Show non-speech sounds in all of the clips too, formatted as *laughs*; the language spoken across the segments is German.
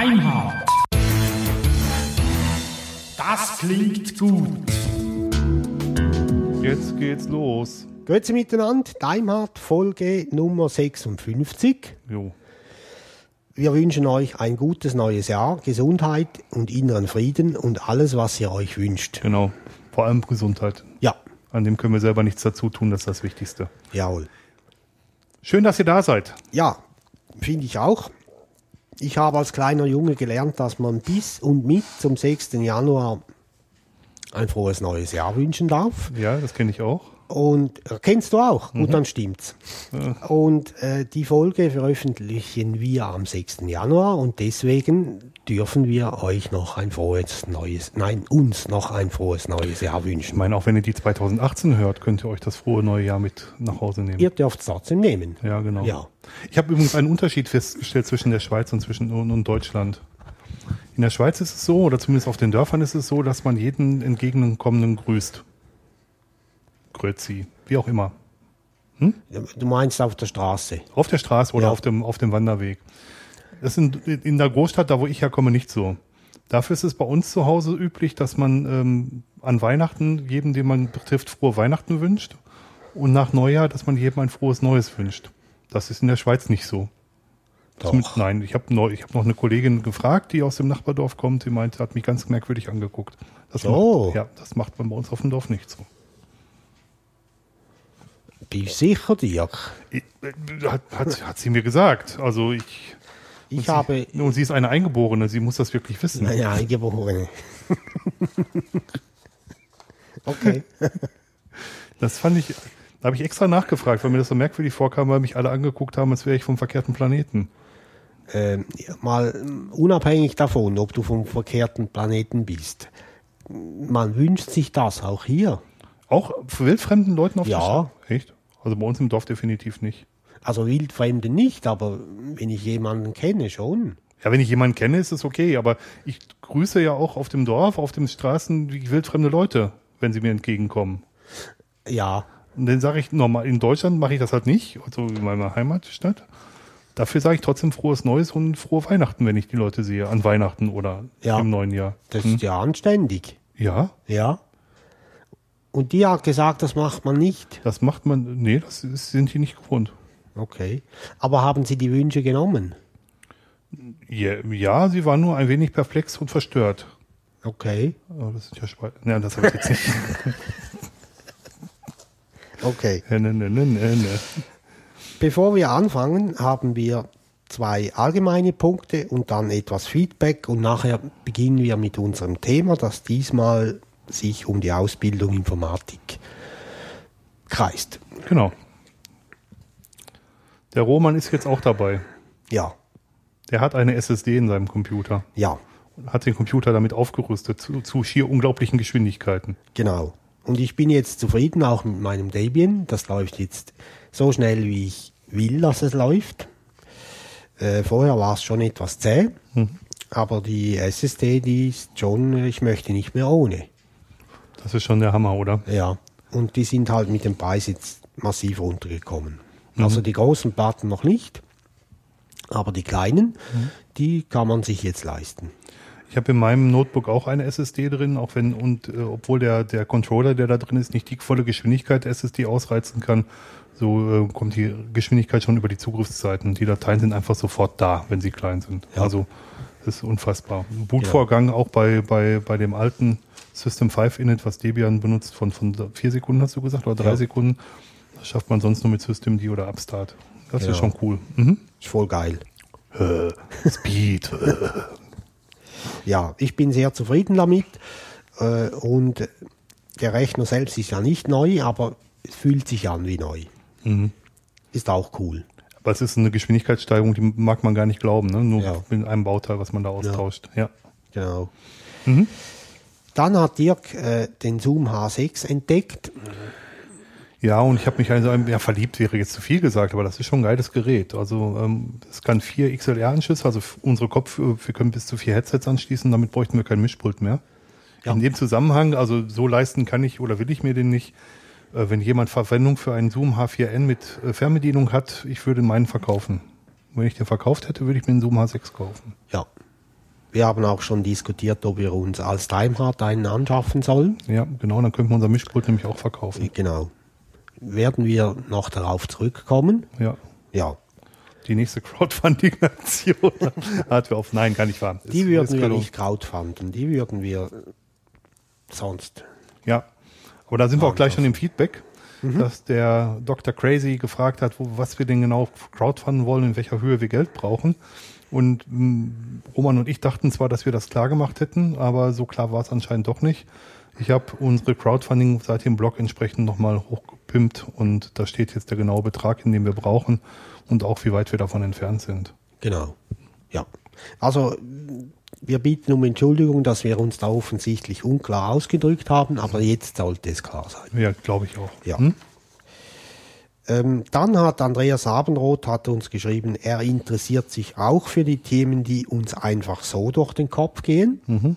Deimhardt. Das klingt gut. Jetzt geht's los. Grüezi miteinander, Daimhardt, Folge Nummer 56. Jo. Wir wünschen euch ein gutes neues Jahr, Gesundheit und inneren Frieden und alles, was ihr euch wünscht. Genau. Vor allem Gesundheit. Ja, An dem können wir selber nichts dazu tun, das ist das Wichtigste. jawohl. Schön, dass ihr da seid. Ja, finde ich auch. Ich habe als kleiner Junge gelernt, dass man bis und mit zum 6. Januar ein frohes neues Jahr wünschen darf. Ja, das kenne ich auch. Und äh, kennst du auch? Gut, dann stimmt's. Und äh, die Folge veröffentlichen wir am 6. Januar und deswegen dürfen wir euch noch ein frohes neues, nein, uns noch ein frohes neues Jahr Ich wünschen. meine, auch wenn ihr die 2018 hört, könnt ihr euch das frohe neue Jahr mit nach Hause nehmen. Ihr dürft es trotzdem nehmen. Ja, genau. Ja. Ich habe übrigens einen Unterschied festgestellt zwischen der Schweiz und zwischen und Deutschland. In der Schweiz ist es so, oder zumindest auf den Dörfern ist es so, dass man jeden entgegenkommenden grüßt. Grüezi, wie auch immer. Du meinst auf der Straße. Auf der Straße oder Ja. auf, dem, auf dem Wanderweg. Das ist in, in der Großstadt, da wo ich herkomme, nicht so. Dafür ist es bei uns zu Hause üblich, dass man ähm, an Weihnachten jedem, den man betrifft, frohe Weihnachten wünscht. Und nach Neujahr, dass man jedem ein frohes Neues wünscht. Das ist in der Schweiz nicht so. Doch. Zumindest- Nein, ich habe ich hab noch eine Kollegin gefragt, die aus dem Nachbardorf kommt, die meinte, hat mich ganz merkwürdig angeguckt. Das So. macht, ja, das macht man bei uns auf dem Dorf nicht so. Bin ich sicher, Dirk? Ich, äh, hat, hat, hat sie mir gesagt. Also ich. Ich sie, habe, Und sie ist eine Eingeborene, sie muss das wirklich wissen. nein, Eingeborene. *laughs* okay. Das fand ich, da habe ich extra nachgefragt, weil mir das so merkwürdig vorkam, weil mich alle angeguckt haben, als wäre ich vom verkehrten Planeten. ähm, mal ähm, unabhängig davon, ob du vom verkehrten Planeten bist. Man wünscht sich das auch hier. Auch für wildfremden Leuten auf Ja. der Straße? Echt? Also bei uns im Dorf definitiv nicht. Also Wildfremde nicht, aber wenn ich jemanden kenne, schon. Ja, wenn ich jemanden kenne, ist es okay, aber ich grüße ja auch auf dem Dorf, auf den Straßen wildfremde Leute, wenn sie mir entgegenkommen. Ja, Und dann sage ich normal, in Deutschland mache ich das halt nicht, also in meiner Heimatstadt. Dafür sage ich trotzdem frohes Neues und frohe Weihnachten, wenn ich die Leute sehe, an Weihnachten oder Ja. im neuen Jahr. das Hm? ist ja anständig. Ja, Ja. Und die hat gesagt, das macht man nicht. das macht man, nee, das sind die nicht gewohnt. Okay. Aber haben sie die Wünsche genommen? Ja, ja, sie war nur ein wenig perplex und verstört. Okay. Aber das ist ja Schweiz. Ja, das habe ich jetzt nicht. *laughs* Okay. ne, ne, ne, ne, ne. Bevor wir anfangen, haben wir zwei allgemeine Punkte und dann etwas Feedback und nachher beginnen wir mit unserem Thema, das diesmal sich um die Ausbildung Informatik kreist. Genau. Der Roman ist jetzt auch dabei. Ja, Der hat eine SSD in seinem Computer. ja, und Hat den Computer damit aufgerüstet zu, zu schier unglaublichen Geschwindigkeiten. genau. Und ich bin jetzt zufrieden auch mit meinem Debian. Das läuft jetzt so schnell, wie ich will, dass es läuft. Äh, vorher war es schon etwas zäh, aber die SSD, die ist schon, ich möchte nicht mehr ohne. Das ist schon der Hammer, oder? Ja, und die sind halt mit dem Preis jetzt massiv runtergekommen. Also die großen Platten noch nicht, aber die kleinen, die kann man sich jetzt leisten. Ich habe in meinem Notebook auch eine SSD drin, auch wenn und äh, obwohl der der Controller, der da drin ist, nicht die volle Geschwindigkeit der SSD ausreizen kann, so äh, kommt die Geschwindigkeit schon über die Zugriffszeiten. Die Dateien sind einfach sofort da, wenn sie klein sind. Ja. Also das ist unfassbar. Bootvorgang auch bei bei bei dem alten System 5 Init, was Debian benutzt, von von vier Sekunden hast du gesagt oder drei Ja. Sekunden. Das schafft man sonst nur mit Systemd oder Upstart. Das Ja. ist schon cool. Mhm. Ist voll geil. Speed. *laughs* Ja, ich bin sehr zufrieden damit. Äh, und der Rechner selbst ist ja nicht neu, aber es fühlt sich an wie neu. Ist auch cool. Aber es ist eine Geschwindigkeitssteigerung, die mag man gar nicht glauben, ne? Nur Ja. mit einem Bauteil, was man da austauscht. Ja. Genau. Dann hat Dirk äh, den Zoom H6 entdeckt. Ja, und ich habe mich also, ja, verliebt wäre jetzt zu viel gesagt, aber das ist schon ein geiles Gerät. Also ähm, es kann vier XLR-Anschlüsse, also unsere Kopf, wir können bis zu vier Headsets anschließen, damit bräuchten wir kein Mischpult mehr. Ja. In dem Zusammenhang, also so leisten kann ich oder will ich mir den nicht. Äh, wenn jemand Verwendung für einen Zoom H4n mit äh, Fernbedienung hat, ich würde meinen verkaufen. Wenn ich den verkauft hätte, würde ich mir einen Zoom H6 kaufen. Ja. Wir haben auch schon diskutiert, ob wir uns als Timehard einen anschaffen sollen. Ja, genau, dann könnten wir unser Mischpult nämlich auch verkaufen. Genau. Werden wir noch darauf zurückkommen? Ja. Ja. Die nächste Crowdfunding-Aktion *laughs* hat wir auf. Nein, gar nicht wahr. Die würden wir nicht crowdfunden, die würden wir sonst. Ja. Aber da sind wir auch gleich schon im Feedback, Mhm. dass der Dr. Crazy gefragt hat, wo, was wir denn genau crowdfunden wollen, in welcher Höhe wir Geld brauchen. Und mh, Roman und ich dachten zwar, dass wir das klar gemacht hätten, aber so klar war es anscheinend doch nicht. Ich habe unsere Crowdfunding-Seite im Blog entsprechend nochmal hochgepimpt und da steht jetzt der genaue Betrag, in den wir brauchen und auch wie weit wir davon entfernt sind. Genau. Ja. Also wir bitten um Entschuldigung, dass wir uns da offensichtlich unklar ausgedrückt haben, aber jetzt sollte es klar sein. Ja, glaube ich auch. Ja. Hm? Ähm, dann hat Andreas Abendroth hat uns geschrieben, er interessiert sich auch für die Themen, die uns einfach so durch den Kopf gehen. Mhm.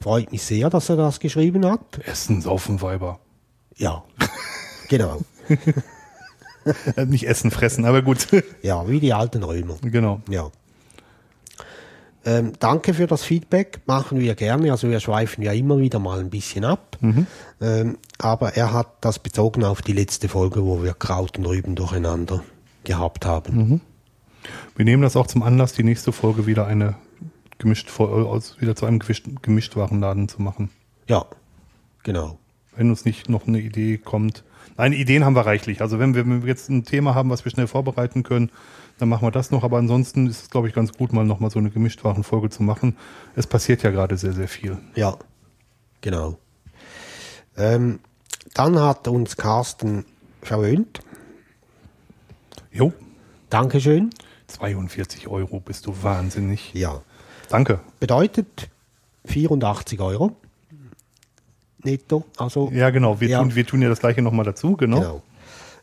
Freut mich sehr, dass er das geschrieben hat. Essen, Saufen, Weiber. Ja, genau. *laughs* Nicht essen, fressen, aber gut. Ja, wie die alten Römer. genau. Ja. Ähm, danke für das Feedback, machen wir gerne. Also wir schweifen ja immer wieder mal ein bisschen ab. Ähm, aber er hat das bezogen auf die letzte Folge, wo wir Kraut und Rüben durcheinander gehabt haben. Wir nehmen das auch zum Anlass, die nächste Folge wieder eine gemischt wieder zu einem gemischt, Gemischtwarenladen zu machen. Ja, genau. Wenn uns nicht noch eine Idee kommt. Nein, Ideen haben wir reichlich. Also wenn wir, wenn wir jetzt ein Thema haben, was wir schnell vorbereiten können, dann machen wir das noch. Aber ansonsten ist es, glaube ich, ganz gut, mal nochmal so eine Gemischtwarenfolge zu machen. Es passiert ja gerade sehr, sehr viel. Ja, genau. Ähm, dann hat uns Carsten verwöhnt. Jo, Dankeschön. 42 Euro, bist du wahnsinnig. Ja. Danke. Bedeutet 84 Euro netto. Also Ja, genau. Wir, Ja. Tun, wir tun ja das gleiche nochmal dazu, genau. Genau.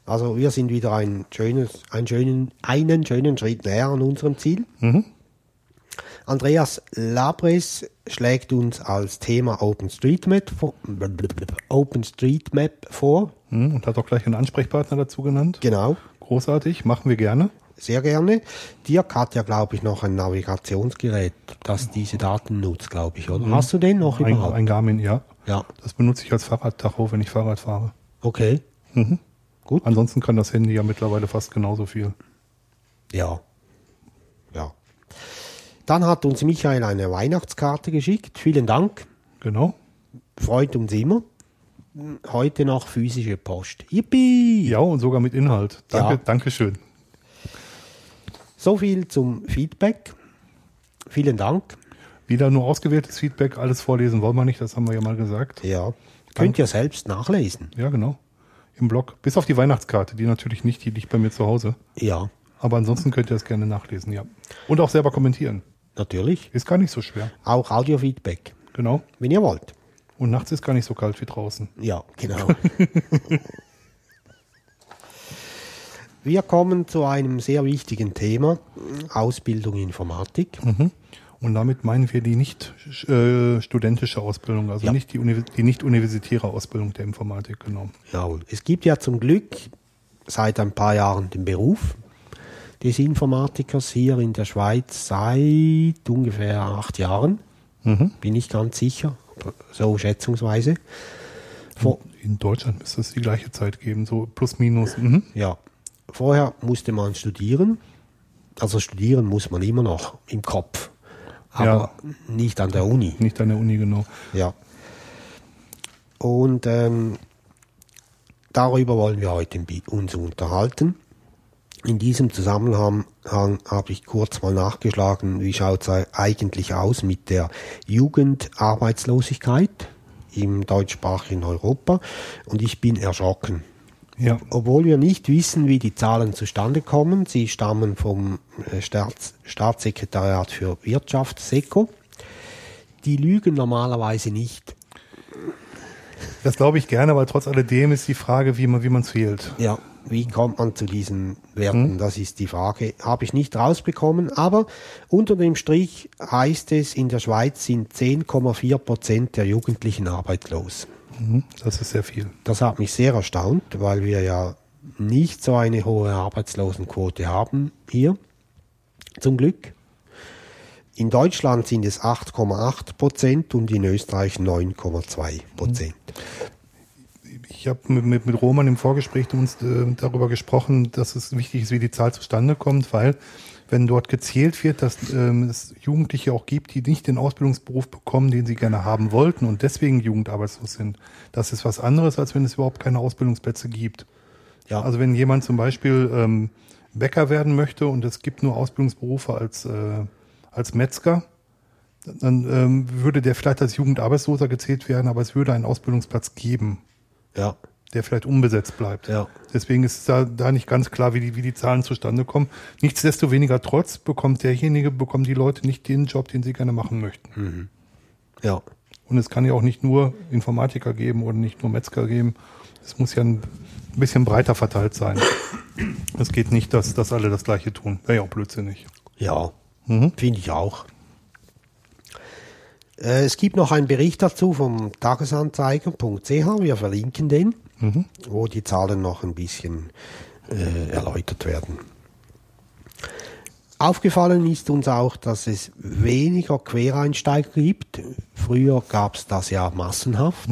Also wir sind wieder ein schönes, einen, schönen, einen schönen Schritt näher an unserem Ziel. Mhm. Andreas Labres schlägt uns als Thema OpenStreetMap vor, OpenStreetMap vor. Hm, Und hat auch gleich einen Ansprechpartner dazu genannt. Genau, Großartig, machen wir gerne. sehr gerne. Dirk hat ja, glaube ich, noch ein Navigationsgerät, das diese Daten nutzt, glaube ich, oder? Hast du den noch Ein, überhaupt? ein Garmin, ja. Ja, Das benutze ich als Fahrradtacho, wenn ich Fahrrad fahre. okay. Mhm. Gut. Ansonsten kann das Handy ja mittlerweile fast genauso viel. Ja. Ja. Dann hat uns Michael eine Weihnachtskarte geschickt. Vielen Dank. Genau. Freut uns immer. Heute noch physische Post. Yippie! Ja, und sogar mit Inhalt. Danke, Ja. Dankeschön. So viel zum Feedback. Vielen Dank. Wieder nur ausgewähltes Feedback, alles vorlesen wollen wir nicht, das haben wir ja mal gesagt. Ja. Könnt ihr selbst nachlesen. Ja, genau. Im Blog. Bis auf die Weihnachtskarte, die natürlich nicht, die liegt bei mir zu Hause. Ja, Aber ansonsten könnt ihr das gerne nachlesen, ja. Und auch selber kommentieren. natürlich. Ist gar nicht so schwer. Auch Audiofeedback, Genau. wenn ihr wollt. Und nachts ist gar nicht so kalt wie draußen. Ja, genau. *laughs* Wir kommen zu einem sehr wichtigen Thema, Ausbildung Informatik. Und damit meinen wir die nicht äh, studentische Ausbildung, also Ja. nicht die, Univers die nicht universitäre Ausbildung der Informatik, genau. Jawohl. Es gibt ja zum Glück seit ein paar Jahren den Beruf des Informatikers hier in der Schweiz seit ungefähr acht Jahren. Mhm. Bin ich ganz sicher, so schätzungsweise. Vor, In Deutschland müsste es die gleiche Zeit geben, so plus minus. Mhm. ja. Vorher musste man studieren. Also studieren muss man immer noch im Kopf. Aber nicht an der Uni. Nicht an der Uni, genau. Ja. Und ähm, darüber wollen wir heute uns unterhalten. In diesem Zusammenhang Hang habe ich kurz mal nachgeschlagen, wie schaut es eigentlich aus mit der Jugendarbeitslosigkeit im deutschsprachigen Europa. Und ich bin erschrocken. Ja, Obwohl wir nicht wissen, wie die Zahlen zustande kommen, sie stammen vom äh, Staats Staatssekretariat für Wirtschaft, SECO. Die lügen normalerweise nicht. das glaube ich gerne, aber trotz alledem ist die Frage, wie man wie man zählt. Ja, wie kommt man zu diesen Werten? Das ist die Frage. Habe ich nicht rausbekommen, aber unter dem Strich heißt es, in der Schweiz sind 10,4 Prozent der Jugendlichen arbeitslos. Mhm. Das ist sehr viel. Das hat mich sehr erstaunt, weil wir ja nicht so eine hohe Arbeitslosenquote haben hier. Zum Glück. In Deutschland sind es 8,8 Prozent und in Österreich 9,2 Prozent. Ich habe mit, mit, mit Roman im Vorgespräch uns äh, darüber gesprochen, dass es wichtig ist, wie die Zahl zustande kommt, weil wenn dort gezählt wird, dass ähm, es Jugendliche auch gibt, die nicht den Ausbildungsberuf bekommen, den sie gerne haben wollten und deswegen jugendarbeitslos sind, das ist was anderes, als wenn es überhaupt keine Ausbildungsplätze gibt. Ja. Also wenn jemand zum Beispiel ähm, Bäcker werden möchte und es gibt nur Ausbildungsberufe als, äh, als Metzger, dann ähm, würde der vielleicht als Jugendarbeitsloser gezählt werden, aber es würde einen Ausbildungsplatz geben, Ja, der vielleicht unbesetzt bleibt. Ja. Deswegen ist da, da nicht ganz klar, wie die, wie die Zahlen zustande kommen. Nichtsdestoweniger trotz bekommt derjenige, bekommen die Leute nicht den Job, den sie gerne machen möchten. ja, Und es kann ja auch nicht nur Informatiker geben oder nicht nur Metzger geben. Es muss ja ein bisschen breiter verteilt sein. Es geht nicht, dass, dass alle das Gleiche tun. Wäre ja auch blödsinnig. ja, Mhm. finde ich auch. Äh, Es gibt noch einen Bericht dazu vom Tagesanzeiger.ch, wir verlinken den, wo die Zahlen noch ein bisschen äh, erläutert werden. Aufgefallen ist uns auch, dass es weniger Quereinsteiger gibt. Früher gab es das ja massenhaft.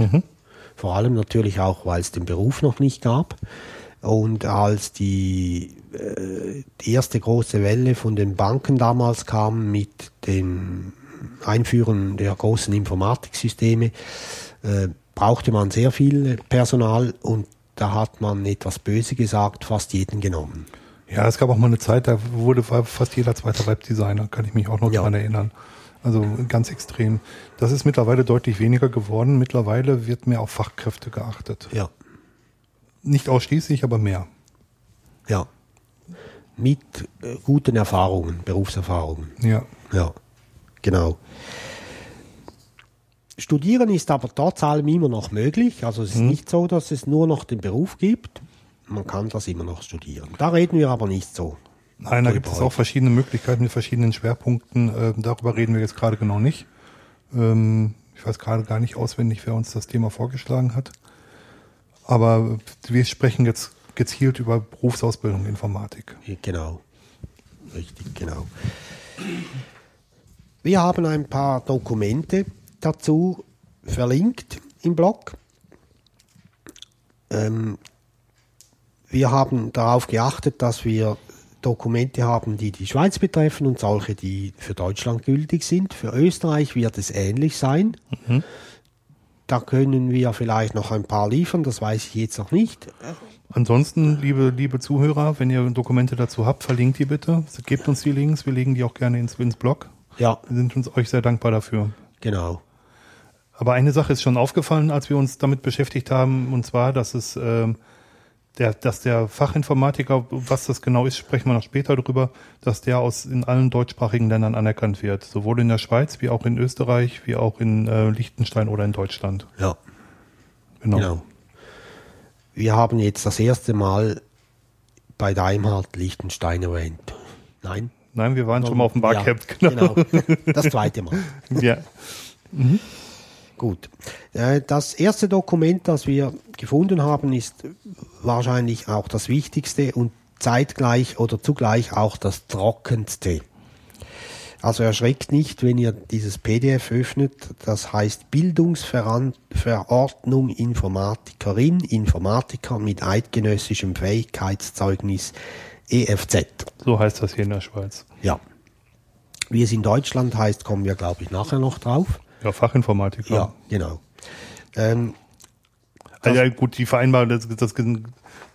Vor allem natürlich auch, weil es den Beruf noch nicht gab. Und als die, äh, die erste große Welle von den Banken damals kam mit dem Einführen der großen Informatiksysteme, äh, brauchte man sehr viel Personal und da hat man etwas böse gesagt, fast jeden genommen. Ja, es gab auch mal eine Zeit, da wurde fast jeder zweite Webdesigner, kann ich mich auch noch Ja. daran erinnern. Also ganz extrem. Das ist mittlerweile deutlich weniger geworden. Mittlerweile wird mehr auf Fachkräfte geachtet. Ja, Nicht ausschließlich, aber mehr. ja. Mit äh, guten Erfahrungen, Berufserfahrungen. Ja. Ja, genau. Studieren ist aber trotz allem immer noch möglich. Also es ist nicht so, dass es nur noch den Beruf gibt. Man kann das immer noch studieren. Da reden wir aber nicht so. Nein, da gibt es auch verschiedene Möglichkeiten mit verschiedenen Schwerpunkten. Ähm, darüber reden wir jetzt gerade genau nicht. Ähm, ich weiß gerade gar nicht auswendig, wer uns das Thema vorgeschlagen hat. Aber wir sprechen jetzt gezielt über Berufsausbildung Informatik. Genau. Richtig, genau. Wir haben ein paar Dokumente dazu verlinkt im Blog. Ähm, wir haben darauf geachtet, dass wir Dokumente haben, die die Schweiz betreffen und solche, die für Deutschland gültig sind. Für Österreich wird es ähnlich sein. Da können wir vielleicht noch ein paar liefern, das weiß ich jetzt noch nicht. Ansonsten, liebe, liebe Zuhörer, wenn ihr Dokumente dazu habt, verlinkt die bitte. Gebt uns die Links, wir legen die auch gerne ins, ins Blog. Ja, Wir sind uns euch sehr dankbar dafür. genau. Aber eine Sache ist schon aufgefallen, als wir uns damit beschäftigt haben, und zwar, dass es ähm, der, dass der Fachinformatiker, was das genau ist, sprechen wir noch später drüber, dass der aus in allen deutschsprachigen Ländern anerkannt wird, sowohl in der Schweiz wie auch in Österreich, wie auch in äh, Liechtenstein oder in Deutschland. Ja. Genau. Genau. Wir haben jetzt das erste Mal bei Daimhardt Liechtenstein erwähnt. Nein? Nein, wir waren schon mal auf dem Barcamp. Ja, *laughs* genau. Das zweite Mal. ja. Gut. Äh, Das erste Dokument, das wir gefunden haben, ist wahrscheinlich auch das wichtigste und zeitgleich oder zugleich auch das trockenste. Also erschreckt nicht, wenn ihr dieses PDF öffnet. Das heißt Bildungsverordnung Informatikerin, Informatiker mit eidgenössischem Fähigkeitszeugnis EFZ. So heißt das hier in der Schweiz. Ja. Wie es in Deutschland heißt, kommen wir, glaube ich, nachher noch drauf. Ja, Fachinformatiker. Ja, genau. Ähm, Also ja, gut, die Vereinbarung, das, das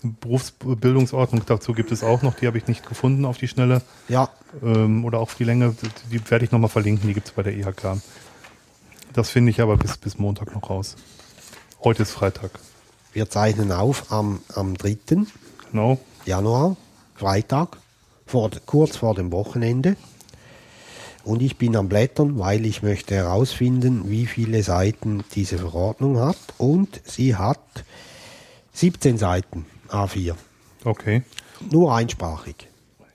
Berufsbildungsordnung dazu gibt es auch noch, die habe ich nicht gefunden auf die Schnelle. ja, Ähm, oder auf die Länge, die, die werde ich nochmal verlinken, die gibt es bei der IHK. Das finde ich aber bis, bis Montag noch raus. Heute ist Freitag. wir zeichnen auf am, am 3. Genau. Januar, Freitag, vor, kurz vor dem Wochenende. Und ich bin am Blättern, weil ich möchte herausfinden, wie viele Seiten diese Verordnung hat. Und sie hat 17 Seiten A4. Okay. Nur einsprachig.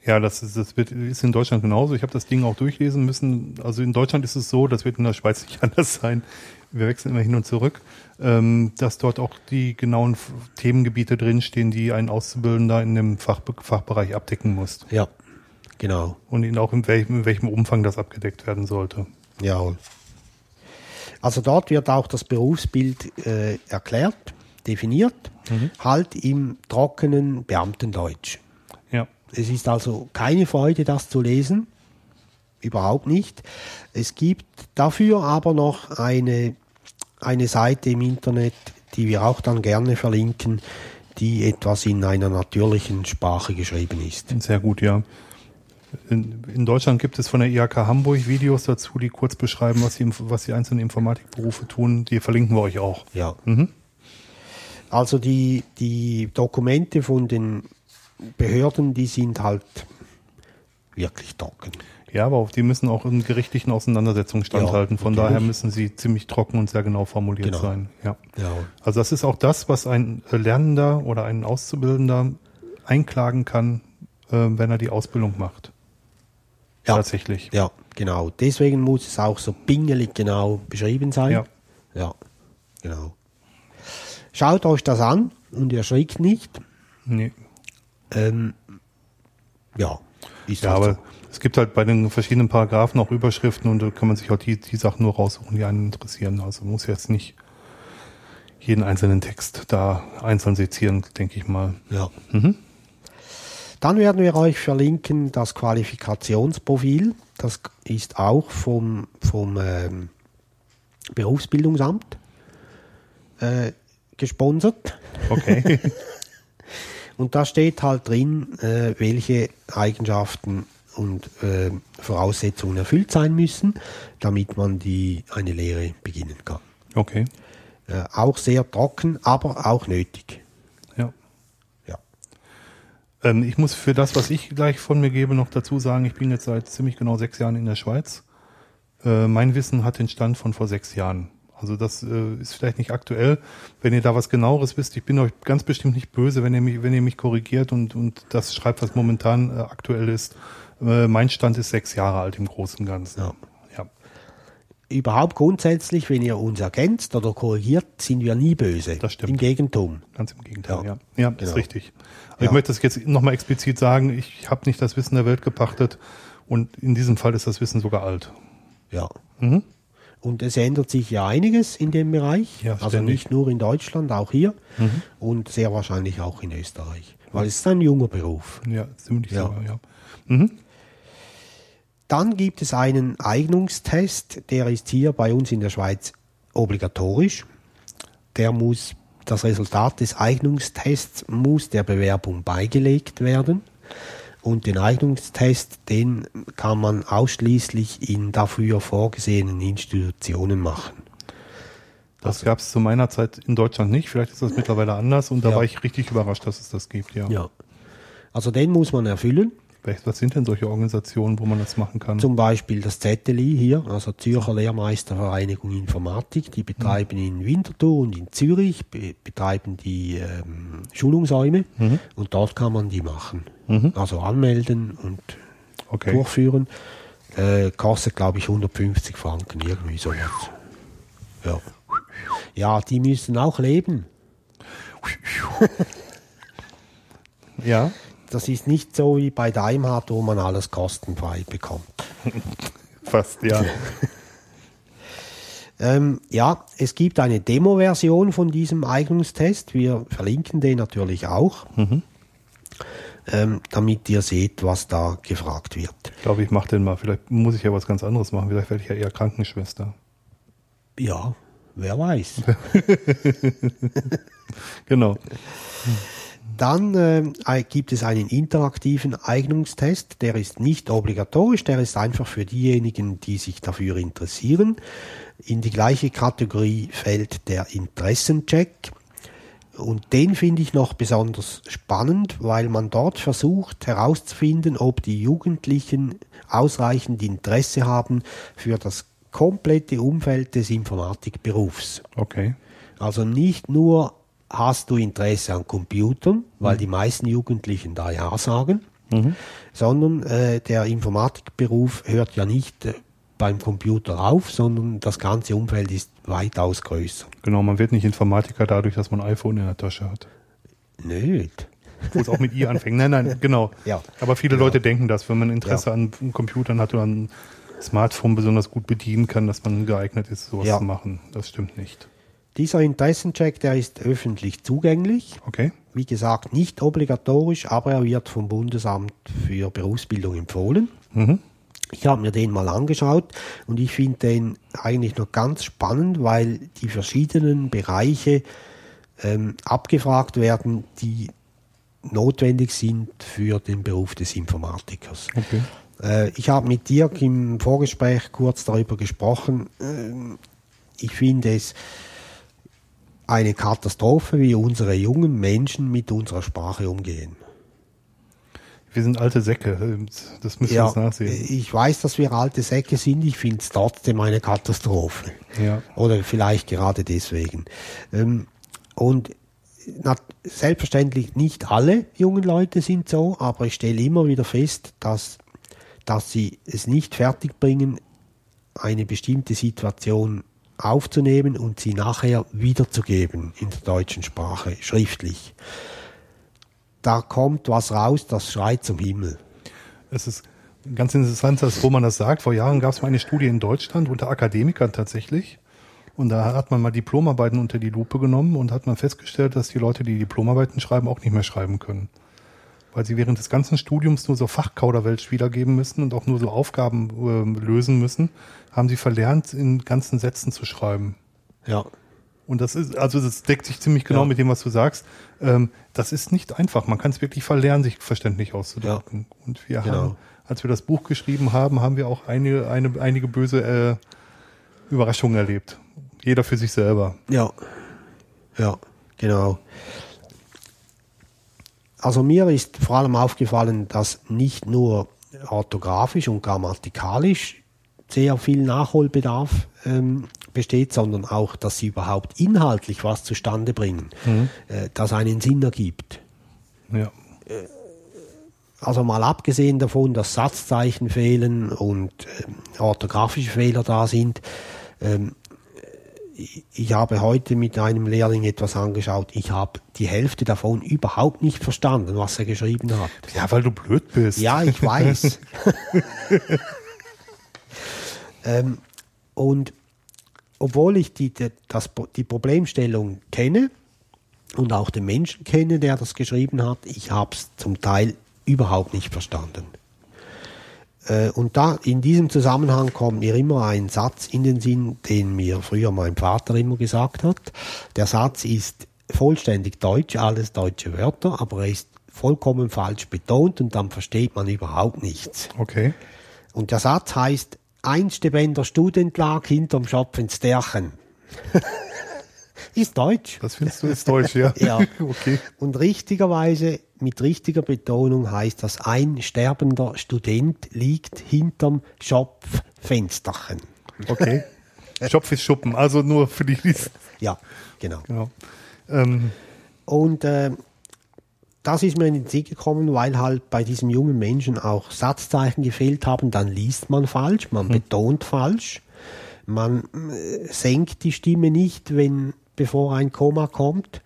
Ja, das, ist, das wird, ist in Deutschland genauso. Ich habe das Ding auch durchlesen müssen. Also in Deutschland ist es so, das wird in der Schweiz *laughs* nicht anders sein. Wir wechseln immer hin und zurück, ähm, dass dort auch die genauen Themengebiete drinstehen, die ein Auszubildender in dem Fach, Fachbereich abdecken muss. Ja, genau. Und in auch in welchem, in welchem Umfang das abgedeckt werden sollte. Jawohl. Also dort wird auch das Berufsbild äh, erklärt, definiert, halt im trockenen Beamtendeutsch. Ja. Es ist also keine Freude, das zu lesen. Überhaupt nicht. Es gibt dafür aber noch eine, eine Seite im Internet, die wir auch dann gerne verlinken, die etwas in einer natürlichen Sprache geschrieben ist. Sehr gut, ja. In, in Deutschland gibt es von der IHK Hamburg Videos dazu, die kurz beschreiben, was die, was die einzelnen Informatikberufe tun. Die verlinken wir euch auch. Ja. Mhm. Also die, die Dokumente von den Behörden, die sind halt wirklich trocken. Ja, aber die müssen auch in gerichtlichen Auseinandersetzungen standhalten. Von natürlich. daher müssen sie ziemlich trocken und sehr genau formuliert Genau. sein. Ja. Ja. Also das ist auch das, was ein Lernender oder ein Auszubildender einklagen kann, äh, wenn er die Ausbildung macht. Ja. Tatsächlich. Ja, genau. Deswegen muss es auch so pingelig genau beschrieben sein. Ja. Ja, genau. Schaut euch das an und erschrickt nicht. Nee. Ähm, ja, ist Ja, halt aber so. es gibt halt bei den verschiedenen Paragraphen auch Überschriften und da kann man sich auch die, die Sachen nur raussuchen, die einen interessieren. Also muss jetzt nicht jeden einzelnen Text da einzeln sezieren, denke ich mal. Ja. Mhm. Dann werden wir euch verlinken das Qualifikationsprofil. Das ist auch vom, vom ähm, Berufsbildungsamt äh, gesponsert. Okay. *laughs* Und da steht halt drin, äh, welche Eigenschaften und äh, Voraussetzungen erfüllt sein müssen, damit man die eine Lehre beginnen kann. okay. Äh, auch sehr trocken, aber auch nötig. Ähm, ich muss für das, was ich gleich von mir gebe, noch dazu sagen, ich bin jetzt seit ziemlich genau sechs Jahren in der Schweiz. Äh, mein Wissen hat den Stand von vor sechs Jahren. Also das äh, ist vielleicht nicht aktuell. Wenn ihr da was genaueres wisst, ich bin euch ganz bestimmt nicht böse, wenn ihr mich, wenn ihr mich korrigiert und, und das schreibt, was momentan äh, aktuell ist. Äh, mein Stand ist sechs Jahre alt im Großen und Ganzen. Ja. Überhaupt grundsätzlich, wenn ihr uns ergänzt oder korrigiert, sind wir nie böse. Das stimmt. Im Gegentum. Ganz im Gegenteil, ja. Ja. Ja, Genau. ist richtig. Aber Ja. Ich möchte das jetzt nochmal explizit sagen, ich habe nicht das Wissen der Welt gepachtet und in diesem Fall ist das Wissen sogar alt. Ja. Mhm. Und es ändert sich ja einiges in dem Bereich. Ja, also nicht nur in Deutschland, auch hier. Und sehr wahrscheinlich auch in Österreich. Weil es ist ein junger Beruf. Ja, ziemlich Ja. sogar, ja. Mhm. Dann gibt es einen Eignungstest, der ist hier bei uns in der Schweiz obligatorisch. Der muss, das Resultat des Eignungstests muss der Bewerbung beigelegt werden. Und den Eignungstest, den kann man ausschließlich in dafür vorgesehenen Institutionen machen. Das gab es zu meiner Zeit in Deutschland nicht. Vielleicht ist das mittlerweile anders und da Ja. war ich richtig überrascht, dass es das gibt, ja. Ja. Also den muss man erfüllen. Was sind denn solche Organisationen, wo man das machen kann? Zum Beispiel das ZLI hier, also Zürcher Lehrmeistervereinigung Informatik, die betreiben in Winterthur und in Zürich, be betreiben die ähm, Schulungsräume und dort kann man die machen. Also anmelden und Okay. durchführen. Äh, kostet, glaube ich, 150 Franken, irgendwie sowas. Ja. ja, die müssen auch leben. Ja. Das ist nicht so wie bei Daimhardt, wo man alles kostenfrei bekommt. *laughs* Fast, ja. *laughs* Ähm, ja, es gibt eine Demo-Version von diesem Eignungstest. Wir verlinken den natürlich auch, ähm, damit ihr seht, was da gefragt wird. Ich glaube, ich mache den mal. Vielleicht muss ich ja was ganz anderes machen. Vielleicht werde ich ja eher Krankenschwester. Ja, wer weiß. *laughs* Genau. Dann äh, gibt es einen interaktiven Eignungstest, der ist nicht obligatorisch, der ist einfach für diejenigen, die sich dafür interessieren. In die gleiche Kategorie fällt der Interessencheck. Und den finde ich noch besonders spannend, weil man dort versucht herauszufinden, ob die Jugendlichen ausreichend Interesse haben für das komplette Umfeld des Informatikberufs. Okay. Also nicht nur hast du Interesse an Computern, weil die meisten Jugendlichen da ja sagen, sondern äh, der Informatikberuf hört ja nicht äh, beim Computer auf, sondern das ganze Umfeld ist weitaus größer. Genau, man wird nicht Informatiker dadurch, dass man ein iPhone in der Tasche hat. Nicht. wo es auch mit I anfängt. Nein, nein, genau. *laughs* Ja. Aber viele Genau. Leute denken das, wenn man Interesse Ja. an Computern hat oder an Smartphone besonders gut bedienen kann, dass man geeignet ist, sowas Ja. zu machen. Das stimmt nicht. Dieser Interessencheck, der ist öffentlich zugänglich. Okay? Wie gesagt, nicht obligatorisch, aber er wird vom Bundesamt für Berufsbildung empfohlen. Mhm. Ich habe mir den mal angeschaut und ich finde den eigentlich noch ganz spannend, weil die verschiedenen Bereiche ähm, abgefragt werden, die notwendig sind für den Beruf des Informatikers. Okay. Äh, ich habe mit Dirk im Vorgespräch kurz darüber gesprochen. Ähm, ich finde es eine Katastrophe, wie unsere jungen Menschen mit unserer Sprache umgehen. Wir sind alte Säcke. Das müssen wir uns nachsehen. ich weiß, dass wir alte Säcke sind. Ich finde es trotzdem eine Katastrophe. Ja. Oder vielleicht gerade deswegen. Ähm, und selbstverständlich nicht alle jungen Leute sind so, aber ich stelle immer wieder fest, dass, dass sie es nicht fertigbringen, eine bestimmte Situation aufzunehmen und sie nachher wiederzugeben in der deutschen Sprache, schriftlich. Da kommt was raus, das schreit zum Himmel. Es ist ganz interessant, dass wo man das sagt. Vor Jahren gab es mal eine Studie in Deutschland unter Akademikern tatsächlich. Und da hat man mal Diplomarbeiten unter die Lupe genommen und hat man festgestellt, dass die Leute, die Diplomarbeiten schreiben, auch nicht mehr schreiben können. Weil sie während des ganzen Studiums nur so Fachkauderwelsch wiedergeben müssen und auch nur so Aufgaben ähm, lösen müssen, haben sie verlernt, in ganzen Sätzen zu schreiben. Ja. Und das ist, also das deckt sich ziemlich genau Ja. mit dem, was du sagst. Ähm, das ist nicht einfach. Man kann es wirklich verlernen, sich verständlich auszudrücken. Und wir Genau. haben, als wir das Buch geschrieben haben, haben wir auch einige, eine, einige böse äh, Überraschungen erlebt. Jeder für sich selber. Ja, ja, genau. Also mir ist vor allem aufgefallen, dass nicht nur orthografisch und grammatikalisch sehr viel Nachholbedarf ähm, besteht, sondern auch, dass sie überhaupt inhaltlich was zustande bringen, äh, das einen Sinn ergibt. Ja. Also mal abgesehen davon, dass Satzzeichen fehlen und ähm, orthografische Fehler da sind. Ähm, ich- habe heute mit einem Lehrling etwas angeschaut. Ich habe die Hälfte davon überhaupt nicht verstanden, was er geschrieben hat. Ja, weil du blöd bist. Ja, ich weiß. *laughs* ähm, und obwohl ich die, die, das, die Problemstellung kenne und auch den Menschen kenne, der das geschrieben hat, ich habe es zum Teil überhaupt nicht verstanden. Äh, Und da in diesem Zusammenhang kommt mir immer ein Satz in den Sinn, den mir früher mein Vater immer gesagt hat. Der Satz ist vollständig deutsch, alles deutsche Wörter, aber er ist vollkommen falsch betont und dann versteht man überhaupt nichts. Okay. Und der Satz heißt, einste Bänder Student lag hinterm Schopf ins Därchen. *laughs* ist deutsch. Das findest du ist Deutsch, ja? *laughs* Ja. *laughs* Okay. Und richtigerweise, mit richtiger Betonung heißt das, ein sterbender Student liegt hinterm Schopffensterchen. Okay. Schopf ist Schuppen, also nur für die, die Ja, genau. genau. Ähm, Und äh, das ist mir in den Sinn gekommen, weil halt bei diesem jungen Menschen auch Satzzeichen gefehlt haben. Dann liest man falsch, man betont falsch, man äh, senkt die Stimme nicht, wenn bevor ein Komma kommt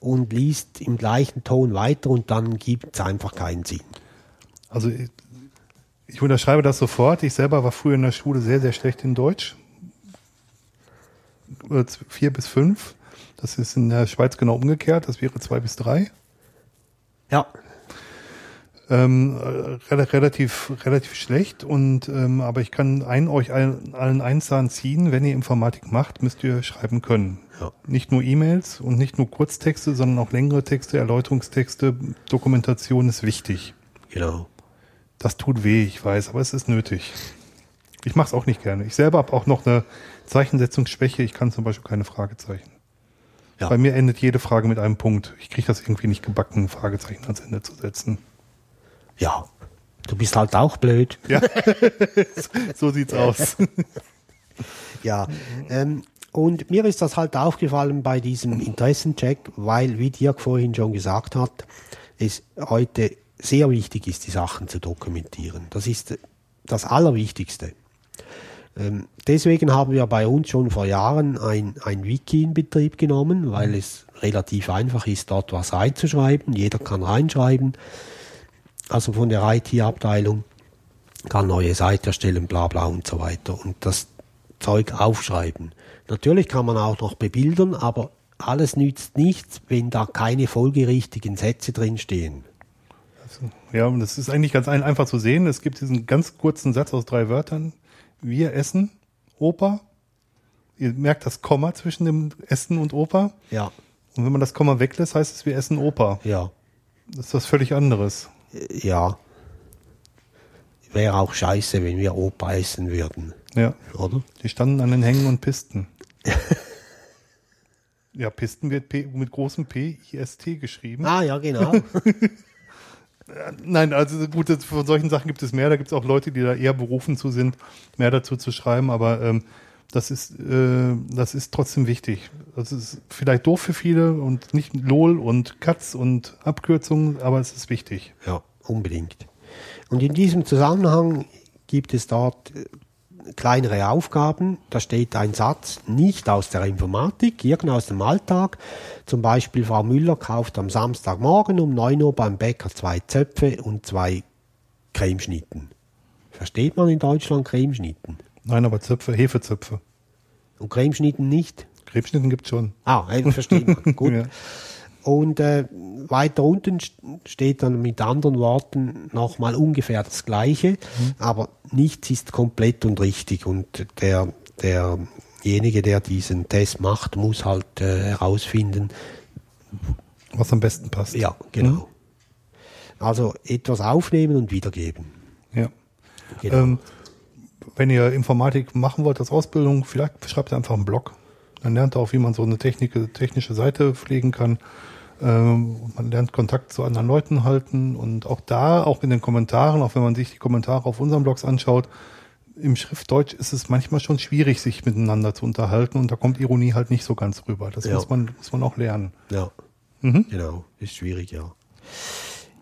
und liest im gleichen Ton weiter und dann gibt es einfach keinen Sinn. Also ich, ich unterschreibe das sofort. Ich selber war früher in der Schule sehr, sehr schlecht in Deutsch. Vier bis fünf. Das ist in der Schweiz genau umgekehrt. Das wäre zwei bis drei. Ja, Ähm, äh, rel- relativ, relativ schlecht. Und ähm, aber ich kann ein, euch allen, allen eins sagen ziehen, wenn ihr Informatik macht, müsst ihr schreiben können. Ja. Nicht nur E-Mails und nicht nur Kurztexte, sondern auch längere Texte, Erläuterungstexte, Dokumentation ist wichtig. genau. Das tut weh, ich weiß, aber es ist nötig. Ich mache es auch nicht gerne. Ich selber habe auch noch eine Zeichensetzungsschwäche. Ich kann zum Beispiel keine Fragezeichen. Ja. Bei mir endet jede Frage mit einem Punkt. Ich kriege das irgendwie nicht gebacken, Fragezeichen ans Ende zu setzen. Ja, du bist halt auch blöd. Ja, *laughs* so sieht's aus. *laughs* Ja, ähm, und mir ist das halt aufgefallen bei diesem Interessencheck, weil, wie Dirk vorhin schon gesagt hat, es heute sehr wichtig ist, die Sachen zu dokumentieren. Das ist das Allerwichtigste. Ähm, deswegen haben wir bei uns schon vor Jahren ein, ein Wiki in Betrieb genommen, weil es relativ einfach ist, dort was reinzuschreiben. Jeder kann reinschreiben. Also von der IT-Abteilung kann neue Seite erstellen, bla bla und so weiter. Und das Zeug aufschreiben. Natürlich kann man auch noch bebildern, aber alles nützt nichts, wenn da keine folgerichtigen Sätze drinstehen. Ja, und das ist eigentlich ganz ein, einfach zu sehen. Es gibt diesen ganz kurzen Satz aus drei Wörtern. Wir essen Opa. Ihr merkt das Komma zwischen dem Essen und Opa. Ja, Und wenn man das Komma weglässt, heißt es, wir essen Opa. ja, Das ist was völlig anderes. Ja. Wäre auch scheiße, wenn wir Opa essen würden, Ja. oder? Die standen an den Hängen und Pisten. *laughs* ja, Pisten wird P mit großem P I S T geschrieben. Ah, ja, genau. *laughs* Nein, also gut, von solchen Sachen gibt es mehr. Da gibt es auch Leute, die da eher berufen zu sind, mehr dazu zu schreiben. Aber ähm, das ist äh, das ist trotzdem wichtig. Das ist vielleicht doof für viele und nicht LOL und Katz und Abkürzungen, aber es ist wichtig. Ja, unbedingt. Und in diesem Zusammenhang gibt es dort äh, kleinere Aufgaben. Da steht ein Satz nicht aus der Informatik, irgend aus dem Alltag. Zum Beispiel Frau Müller kauft am Samstagmorgen um 9 Uhr beim Bäcker zwei Zöpfe und zwei Cremeschnitten. Versteht man in Deutschland Cremeschnitten? Nein, aber Zöpfe, Hefezöpfe. Und Cremeschnitten nicht? Krebsschnitten gibt's schon. Ah, versteht man. Gut. *laughs* Ja. Und äh, weiter unten st- steht dann mit anderen Worten nochmal ungefähr das Gleiche, aber nichts ist komplett und richtig. Und der, derjenige, der diesen Test macht, muss halt äh, herausfinden, Was am besten passt. ja, genau. Also etwas aufnehmen und wiedergeben. Ja. Genau. Ähm, wenn ihr Informatik machen wollt als Ausbildung, vielleicht schreibt ihr einfach einen Blog. Dann lernt ihr auch, wie man so eine Technik, technische Seite pflegen kann. Ähm, man lernt Kontakt zu anderen Leuten halten und auch da, auch in den Kommentaren, auch wenn man sich die Kommentare auf unseren Blogs anschaut, im Schriftdeutsch ist es manchmal schon schwierig, sich miteinander zu unterhalten und da kommt Ironie halt nicht so ganz rüber. Das Ja. muss man, muss man auch lernen. Ja, genau, ist schwierig, ja.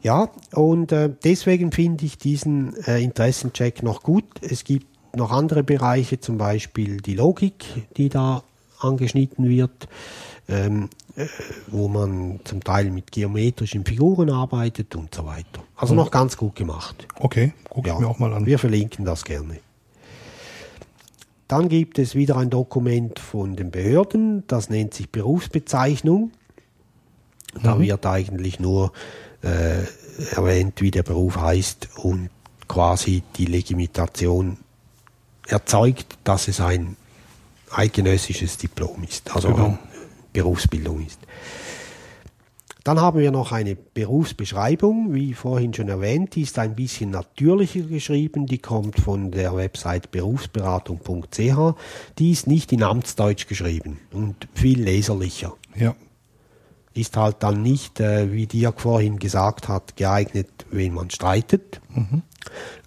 Ja, und äh, deswegen finde ich diesen äh, Interessencheck noch gut. Es gibt noch andere Bereiche, zum Beispiel die Logik, die da angeschnitten wird, ähm, äh, wo man zum Teil mit geometrischen Figuren arbeitet und so weiter. Also noch ganz gut gemacht. Okay, gucke ich mir auch mal an. Wir verlinken das gerne. Dann gibt es wieder ein Dokument von den Behörden, das nennt sich Berufsbezeichnung. Da wird eigentlich nur äh, erwähnt, wie der Beruf heißt und quasi die Legitimation erzeugt, dass es ein eidgenössisches Diplom ist, also Genau. Berufsbildung ist. Dann haben wir noch eine Berufsbeschreibung, wie vorhin schon erwähnt, die ist ein bisschen natürlicher geschrieben, die kommt von der Website berufsberatung.ch, die ist nicht in Amtsdeutsch geschrieben und viel leserlicher. Ja. Ist halt dann nicht, äh, wie Dirk vorhin gesagt hat, geeignet, wenn man streitet,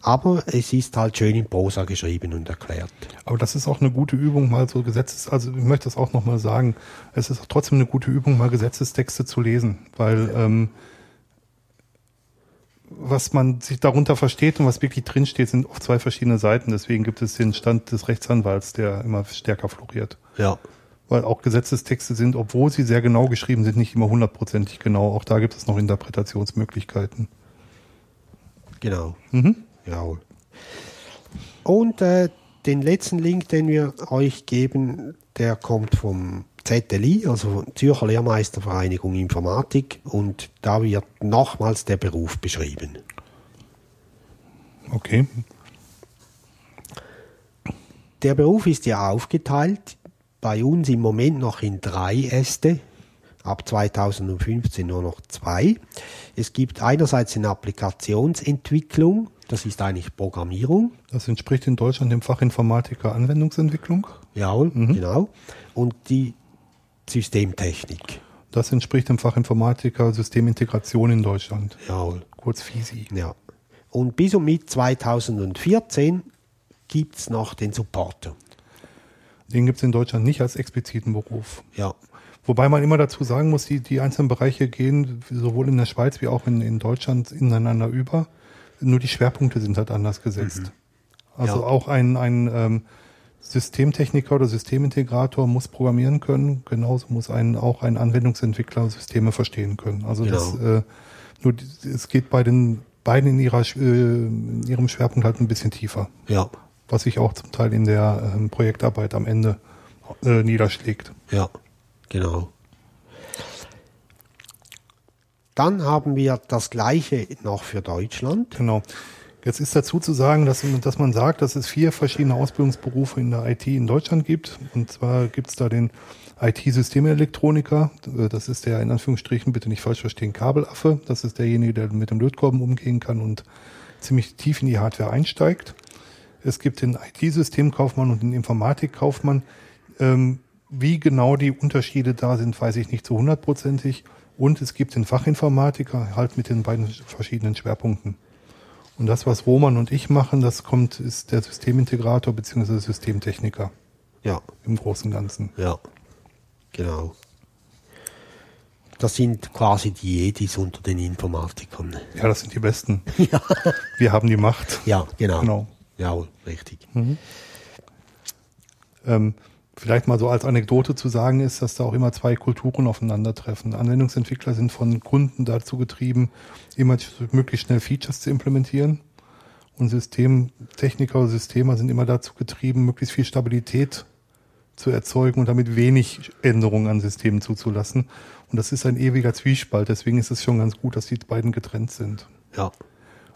aber es ist halt schön in Prosa geschrieben und erklärt. Aber das ist auch eine gute Übung, mal so Gesetzes, also ich möchte das auch nochmal sagen, es ist trotzdem eine gute Übung, mal Gesetzestexte zu lesen, weil ähm, was man sich darunter versteht und was wirklich drinsteht, sind oft zwei verschiedene Seiten. Deswegen gibt es den Stand des Rechtsanwalts, der immer stärker floriert. Ja. Weil auch Gesetzestexte sind, obwohl sie sehr genau geschrieben sind, nicht immer hundertprozentig genau. Auch da gibt es noch Interpretationsmöglichkeiten. Genau. Jawohl. Und äh, den letzten Link, den wir euch geben, der kommt vom ZLI, also Zürcher Lehrmeistervereinigung Informatik, und da wird nochmals der Beruf beschrieben. Okay. Der Beruf ist ja aufgeteilt, bei uns im Moment noch in drei Äste, ab 2015 nur noch zwei. Es gibt einerseits eine Applikationsentwicklung, das ist eigentlich Programmierung, Das entspricht in Deutschland dem Fach Informatiker Anwendungsentwicklung. Jawohl, genau. Und die Systemtechnik. Das entspricht dem Fach Informatiker Systemintegration in Deutschland. Jawohl, Kurz FISI. ja. Und bis und mit 2014 gibt's noch den Supporter. Den gibt es in Deutschland nicht als expliziten Beruf. Ja, Wobei man immer dazu sagen muss, die, die einzelnen Bereiche gehen sowohl in der Schweiz wie auch in, in Deutschland ineinander über. Nur die Schwerpunkte sind halt anders gesetzt. Also Ja. auch ein, ein ähm, Systemtechniker oder Systemintegrator muss programmieren können, genauso muss ein, auch ein Anwendungsentwickler Systeme verstehen können. Also das, Genau. äh, nur es geht bei den beiden in, ihrer, äh, in ihrem Schwerpunkt halt ein bisschen tiefer, Ja, was sich auch zum Teil in der ähm, Projektarbeit am Ende äh, niederschlägt. ja, genau. Dann haben wir das gleiche noch für Deutschland. Genau. Jetzt ist dazu zu sagen, dass, dass man sagt, dass es vier verschiedene Ausbildungsberufe in der IT in Deutschland gibt. Und zwar gibt es da den IT-Systemelektroniker. Das ist der in Anführungsstrichen, bitte nicht falsch verstehen, Kabelaffe. Das ist derjenige, der mit dem Lötkolben umgehen kann und ziemlich tief in die Hardware einsteigt. Es gibt den IT-Systemkaufmann und den Informatikkaufmann. Ähm, wie genau die Unterschiede da sind, weiß ich nicht so hundertprozentig. Und es gibt den Fachinformatiker halt mit den beiden verschiedenen Schwerpunkten. Und das, was Roman und ich machen, das kommt, ist der Systemintegrator bzw. Systemtechniker Ja, im Großen und Ganzen. ja, genau. Das sind quasi die Jedis unter den Informatikern. Ja, das sind die Besten. *laughs* Wir haben die Macht. Ja, genau. Genau. Ja, richtig. Ähm, vielleicht mal so als Anekdote zu sagen ist, dass da auch immer zwei Kulturen aufeinandertreffen. Anwendungsentwickler sind von Kunden dazu getrieben, immer möglichst schnell Features zu implementieren. Und Systemtechniker oder Systemer sind immer dazu getrieben, möglichst viel Stabilität zu erzeugen und damit wenig Änderungen an Systemen zuzulassen. Und das ist ein ewiger Zwiespalt. Deswegen ist es schon ganz gut, dass die beiden getrennt sind. Ja,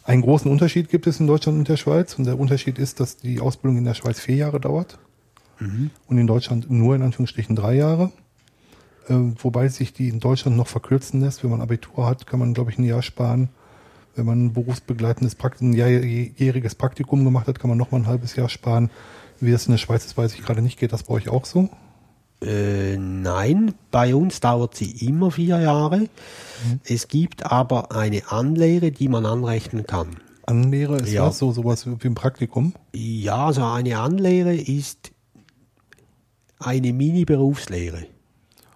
Einen großen Unterschied gibt es in Deutschland und der Schweiz. Und der Unterschied ist, dass die Ausbildung in der Schweiz vier Jahre dauert und in Deutschland nur in Anführungsstrichen drei Jahre. Äh, wobei sich die in Deutschland noch verkürzen lässt. Wenn man Abitur hat, kann man, glaube ich, ein Jahr sparen. Wenn man ein berufsbegleitendes Praktikum, ein jähriges Praktikum gemacht hat, kann man noch mal ein halbes Jahr sparen. Wie das in der Schweiz ist, weiß ich gerade nicht. Geht das bei euch auch so? Äh, nein, bei uns dauert sie immer vier Jahre. Es gibt aber eine Anlehre, die man anrechnen kann. Anlehre ist Ja. das so sowas wie ein Praktikum? Ja, also eine Anlehre ist eine Mini-Berufslehre.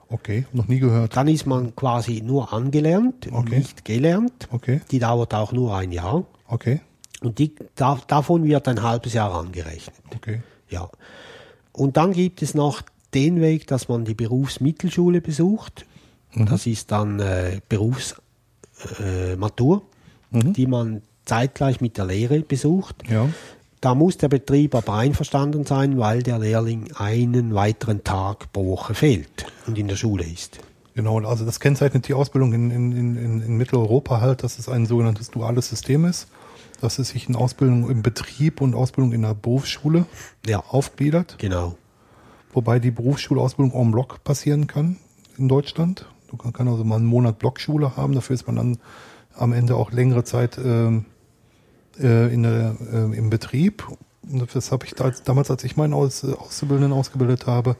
Okay, noch nie gehört. Dann ist man quasi nur angelernt, Okay. nicht gelernt. Okay, Die dauert auch nur ein Jahr. okay, Und die, da, davon wird ein halbes Jahr angerechnet. okay. Ja. Und dann gibt es noch den Weg, dass man die Berufsmittelschule besucht. Das ist dann äh, Berufsmatur, äh, Matur, die man zeitgleich mit der Lehre besucht. Ja. Da muss der Betrieb aber einverstanden sein, weil der Lehrling einen weiteren Tag pro Woche fehlt und in der Schule ist. Genau, also das kennzeichnet die Ausbildung in, in, in, in Mitteleuropa halt, dass es ein sogenanntes duales System ist, dass es sich in Ausbildung im Betrieb und Ausbildung in der Berufsschule Ja. aufgliedert, Genau. wobei die Berufsschulausbildung en bloc passieren kann in Deutschland. Du kann, kann also mal einen Monat Blockschule haben, dafür ist man dann am Ende auch längere Zeit ähm, äh, in der, äh, im Betrieb. Das habe ich da, damals, als ich meinen Aus, Auszubildenden ausgebildet habe,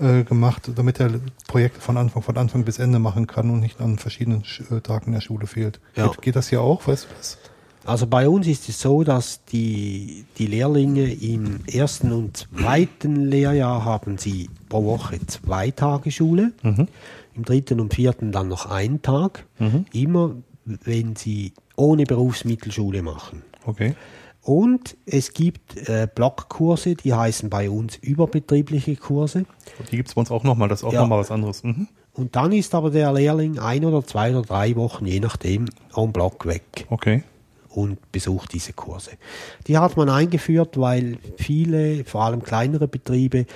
äh, gemacht, damit er Projekte von Anfang, von Anfang bis Ende machen kann und nicht an verschiedenen Sch- äh, Tagen der Schule fehlt. Ja. Geht, geht das hier auch, weißt du das? Also bei uns ist es so, dass die, die Lehrlinge im ersten und zweiten Lehrjahr haben sie pro Woche zwei Tage Schule, im dritten und vierten dann noch einen Tag, immer wenn sie ohne Berufsmittelschule machen. Okay. Und es gibt äh, Blockkurse, die heißen bei uns überbetriebliche Kurse. Die gibt's bei uns auch nochmal, das ist auch Ja. nochmal was anderes. Mhm. Und dann ist aber der Lehrling ein oder zwei oder drei Wochen, je nachdem, en bloc weg Okay. und besucht diese Kurse. Die hat man eingeführt, weil viele, vor allem kleinere Betriebe,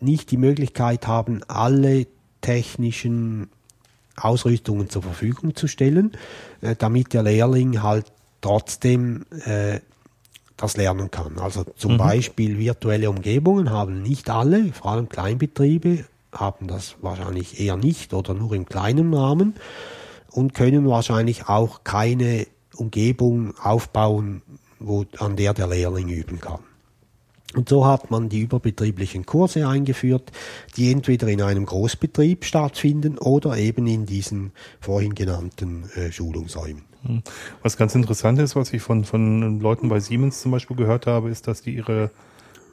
nicht die Möglichkeit haben, alle technischen Ausrüstungen zur Verfügung zu stellen, äh, damit der Lehrling halt trotzdem äh, das lernen kann. Also zum Beispiel virtuelle Umgebungen haben nicht alle, vor allem Kleinbetriebe haben das wahrscheinlich eher nicht oder nur im kleinen Rahmen und können wahrscheinlich auch keine Umgebung aufbauen, wo, an der der Lehrling üben kann. Und so hat man die überbetrieblichen Kurse eingeführt, die entweder in einem Großbetrieb stattfinden oder eben in diesen vorhin genannten äh, Schulungsräumen. Was ganz interessant ist, was ich von, von Leuten bei Siemens zum Beispiel gehört habe, ist, dass die ihre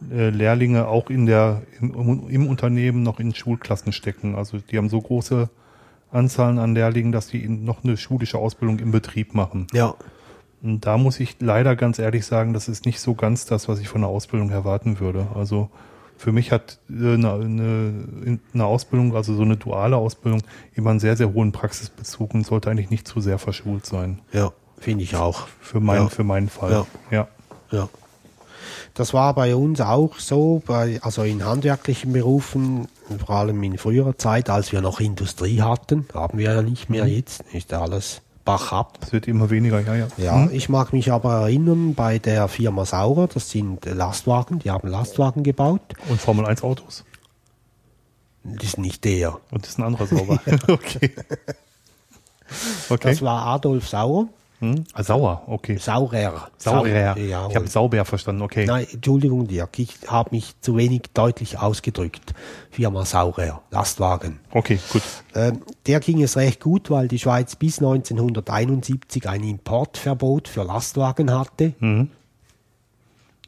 äh, Lehrlinge auch in der, im, im Unternehmen noch in Schulklassen stecken. Also die haben so große Anzahlen an Lehrlingen, dass die noch eine schulische Ausbildung im Betrieb machen. Ja, da muss ich leider ganz ehrlich sagen, das ist nicht so ganz das, was ich von der Ausbildung erwarten würde. Also für mich hat äh, eine, eine, eine Ausbildung, also so eine duale Ausbildung, immer einen sehr, sehr hohen Praxisbezug und sollte eigentlich nicht zu sehr verschult sein. Ja, finde ich auch. Für, mein, Ja. für meinen Fall. Ja. ja. Ja. Das war bei uns auch so, bei, also in handwerklichen Berufen, vor allem in früherer Zeit, als wir noch Industrie hatten, haben wir ja nicht mehr jetzt, ist alles Bach ab. Es wird immer weniger, ja, ja. Ja, ich mag mich aber erinnern, bei der Firma Saurer, das sind Lastwagen, die haben Lastwagen gebaut. Und Formel 1 Autos. Das ist nicht der. Und das ist ein anderer Sauber. *laughs* okay. *laughs* Okay. Das war Adolf Sauer. Hm? Ah, sauer, okay. Saurer. Saurer. Ja, ich habe Sauber verstanden, okay. Nein, Entschuldigung, Dirk, ich habe mich zu wenig deutlich ausgedrückt. Firma Saurer, Lastwagen. Okay, gut. Ähm, der ging es recht gut, weil die Schweiz bis 1971 ein Importverbot für Lastwagen hatte. Ich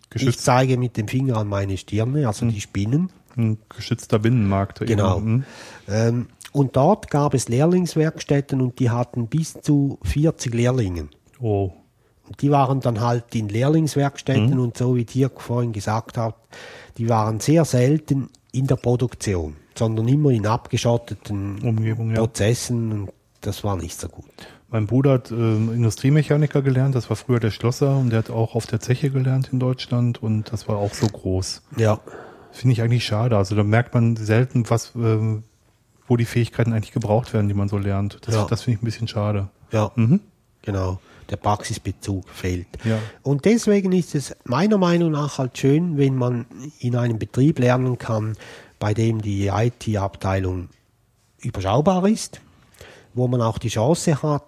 Geschützt, zeige mit dem Finger an meine Stirne, also die Spinnen. ein geschützter Binnenmarkt. Genau. Hm. Ähm, und dort gab es Lehrlingswerkstätten und die hatten bis zu 40 Lehrlingen. Oh, Und die waren dann halt in Lehrlingswerkstätten und so wie Dirk vorhin gesagt hat, die waren sehr selten in der Produktion, sondern immer in abgeschotteten Umgebung, ja. Prozessen und das war nicht so gut. Mein Bruder hat ähm, Industriemechaniker gelernt, das war früher der Schlosser und der hat auch auf der Zeche gelernt in Deutschland und das war auch so groß. Ja, Finde ich eigentlich schade. Also da merkt man selten, was, ähm, wo die Fähigkeiten eigentlich gebraucht werden, die man so lernt. Das, Ja. das finde ich ein bisschen schade. ja, Mhm. genau. Der Praxisbezug fehlt. Ja. Und deswegen ist es meiner Meinung nach halt schön, wenn man in einem Betrieb lernen kann, bei dem die IT-Abteilung überschaubar ist, wo man auch die Chance hat,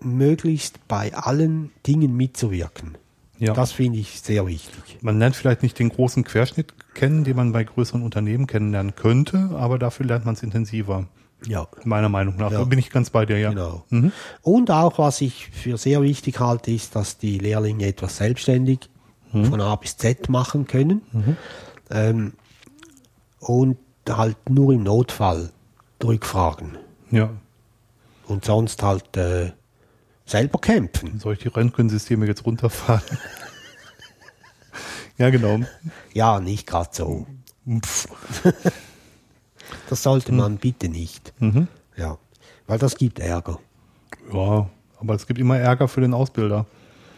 möglichst bei allen Dingen mitzuwirken. Ja. Das finde ich sehr wichtig. Man lernt vielleicht nicht den großen Querschnitt kennen, den man bei größeren Unternehmen kennenlernen könnte, aber dafür lernt man es intensiver. Ja. Meiner Meinung nach. Ja. Da bin ich ganz bei dir, ja. Genau. Mhm. Und auch, was ich für sehr wichtig halte, ist, dass die Lehrlinge etwas selbstständig Mhm. von A bis Z machen können. Ähm, und halt nur im Notfall rückfragen. Ja. Und sonst halt äh, selber kämpfen. Soll ich die Röntgensysteme jetzt runterfahren? *laughs* ja, genau. Ja, nicht gerade so. *laughs* Das Mhm. sollte man bitte nicht. Ja. Weil das gibt Ärger. Ja, aber es gibt immer Ärger für den Ausbilder,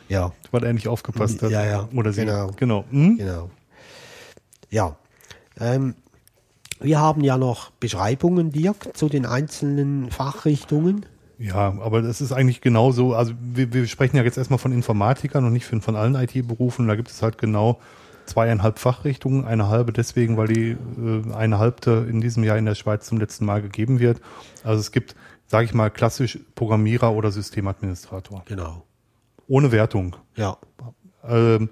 Ja, weil er nicht aufgepasst hat. Ja, ja. Oder sie. Genau. genau. Hm? genau. Ja. Ähm, wir haben ja noch Beschreibungen, Dirk, zu den einzelnen Fachrichtungen. Ja, aber das ist eigentlich genauso. Also wir, wir sprechen ja jetzt erstmal von Informatikern und nicht von, von allen IT-Berufen. Da gibt es halt genau zweieinhalb Fachrichtungen. Eine halbe deswegen, weil die äh, eine halbte in diesem Jahr in der Schweiz zum letzten Mal gegeben wird. Also es gibt, sage ich mal, klassisch Programmierer oder Systemadministrator. Genau. Ohne Wertung. Ja, Ähm,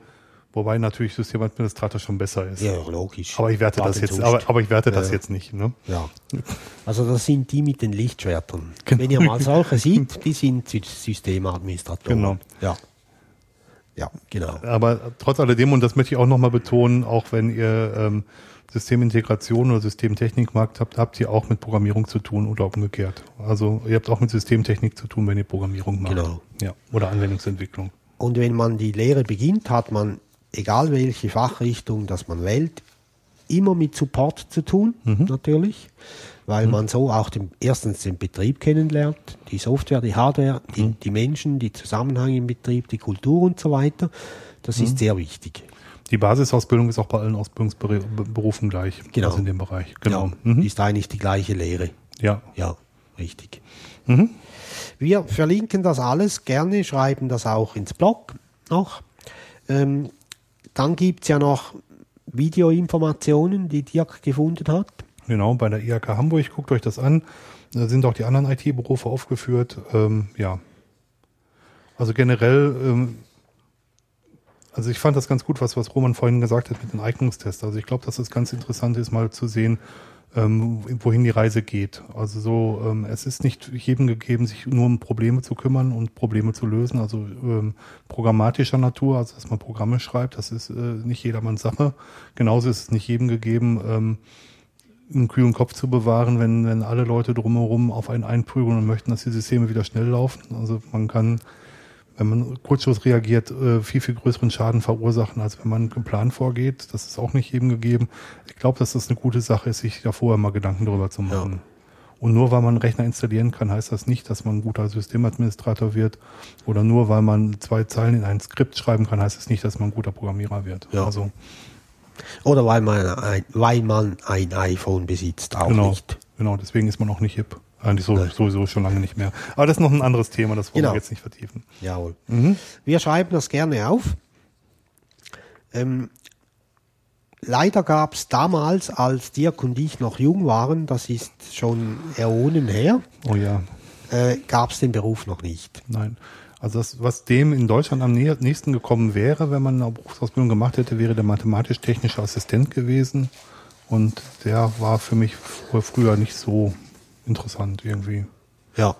wobei natürlich Systemadministrator schon besser ist. ja logisch. Aber ich werte das jetzt, aber, aber ich werte das Ja. jetzt nicht. Ne? Ja. Also das sind die mit den Lichtschwertern. Genau. Wenn ihr mal solche *laughs* seht, die sind Sy- Systemadministratoren. Genau. Ja. Ja, genau. Aber trotz alledem, und das möchte ich auch nochmal betonen, auch wenn ihr ähm, Systemintegration oder Systemtechnik macht, habt, habt ihr auch mit Programmierung zu tun oder umgekehrt. Also ihr habt auch mit Systemtechnik zu tun, wenn ihr Programmierung macht. Genau. Ja. Oder Anwendungsentwicklung. Und wenn man die Lehre beginnt, hat man, egal welche Fachrichtung das man wählt, immer mit Support zu tun, Mhm. natürlich, weil man so auch den, erstens den Betrieb kennenlernt, die Software, die Hardware, die, Mhm. die Menschen, die Zusammenhänge im Betrieb, die Kultur und so weiter. Das Mhm. ist sehr wichtig. Die Basisausbildung ist auch bei allen Ausbildungsberufen gleich. Genau. Also in dem Bereich. Genau. Ja, Mhm. Ist eigentlich die gleiche Lehre. Ja. Ja, richtig. Mhm. Wir verlinken das alles gerne, schreiben das auch ins Blog noch. Ähm, dann gibt es ja noch Videoinformationen, die Dirk gefunden hat. Genau, bei der IHK Hamburg, guckt euch das an. Da sind auch die anderen IT-Berufe aufgeführt. Ähm, ja. Also generell, ähm, also ich fand das ganz gut, was, was Roman vorhin gesagt hat mit den Eignungstests. Also ich glaube, dass es ganz interessant ist, mal zu sehen, ähm, wohin die Reise geht. Also so, ähm, es ist nicht jedem gegeben, sich nur um Probleme zu kümmern und Probleme zu lösen. Also ähm, programmatischer Natur, also dass man Programme schreibt, das ist äh, nicht jedermanns Sache. Genauso ist es nicht jedem gegeben, ähm, einen kühlen Kopf zu bewahren, wenn, wenn alle Leute drumherum auf einen einprügeln und möchten, dass die Systeme wieder schnell laufen. Also man kann wenn man kurzschluss reagiert, äh, viel, viel größeren Schaden verursachen, als wenn man geplant vorgeht. Das ist auch nicht jedem gegeben. Ich glaube, dass das eine gute Sache ist, sich da vorher mal Gedanken drüber zu machen. Und nur weil man einen Rechner installieren kann, heißt das nicht, dass man ein guter Systemadministrator wird. Oder nur weil man zwei Zeilen in ein Skript schreiben kann, heißt es nicht, dass man ein guter Programmierer wird. Ja. Also Oder weil man ein, weil man ein iPhone besitzt, auch genau, nicht. genau, deswegen ist man auch nicht hip. Eigentlich so, sowieso schon lange nicht mehr. Aber das ist noch ein anderes Thema, das wollen Genau. wir jetzt nicht vertiefen. Jawohl. Wir schreiben das gerne auf. Ähm, leider gab es damals, als Dirk und ich noch jung waren, das ist schon Äonen her, Oh ja, äh, gab es den Beruf noch nicht. nein. Also das, was dem in Deutschland am nä- nächsten gekommen wäre, wenn man eine Berufsausbildung gemacht hätte, wäre der mathematisch-technische Assistent gewesen. Und der war für mich fr- früher nicht so interessant irgendwie. Ja,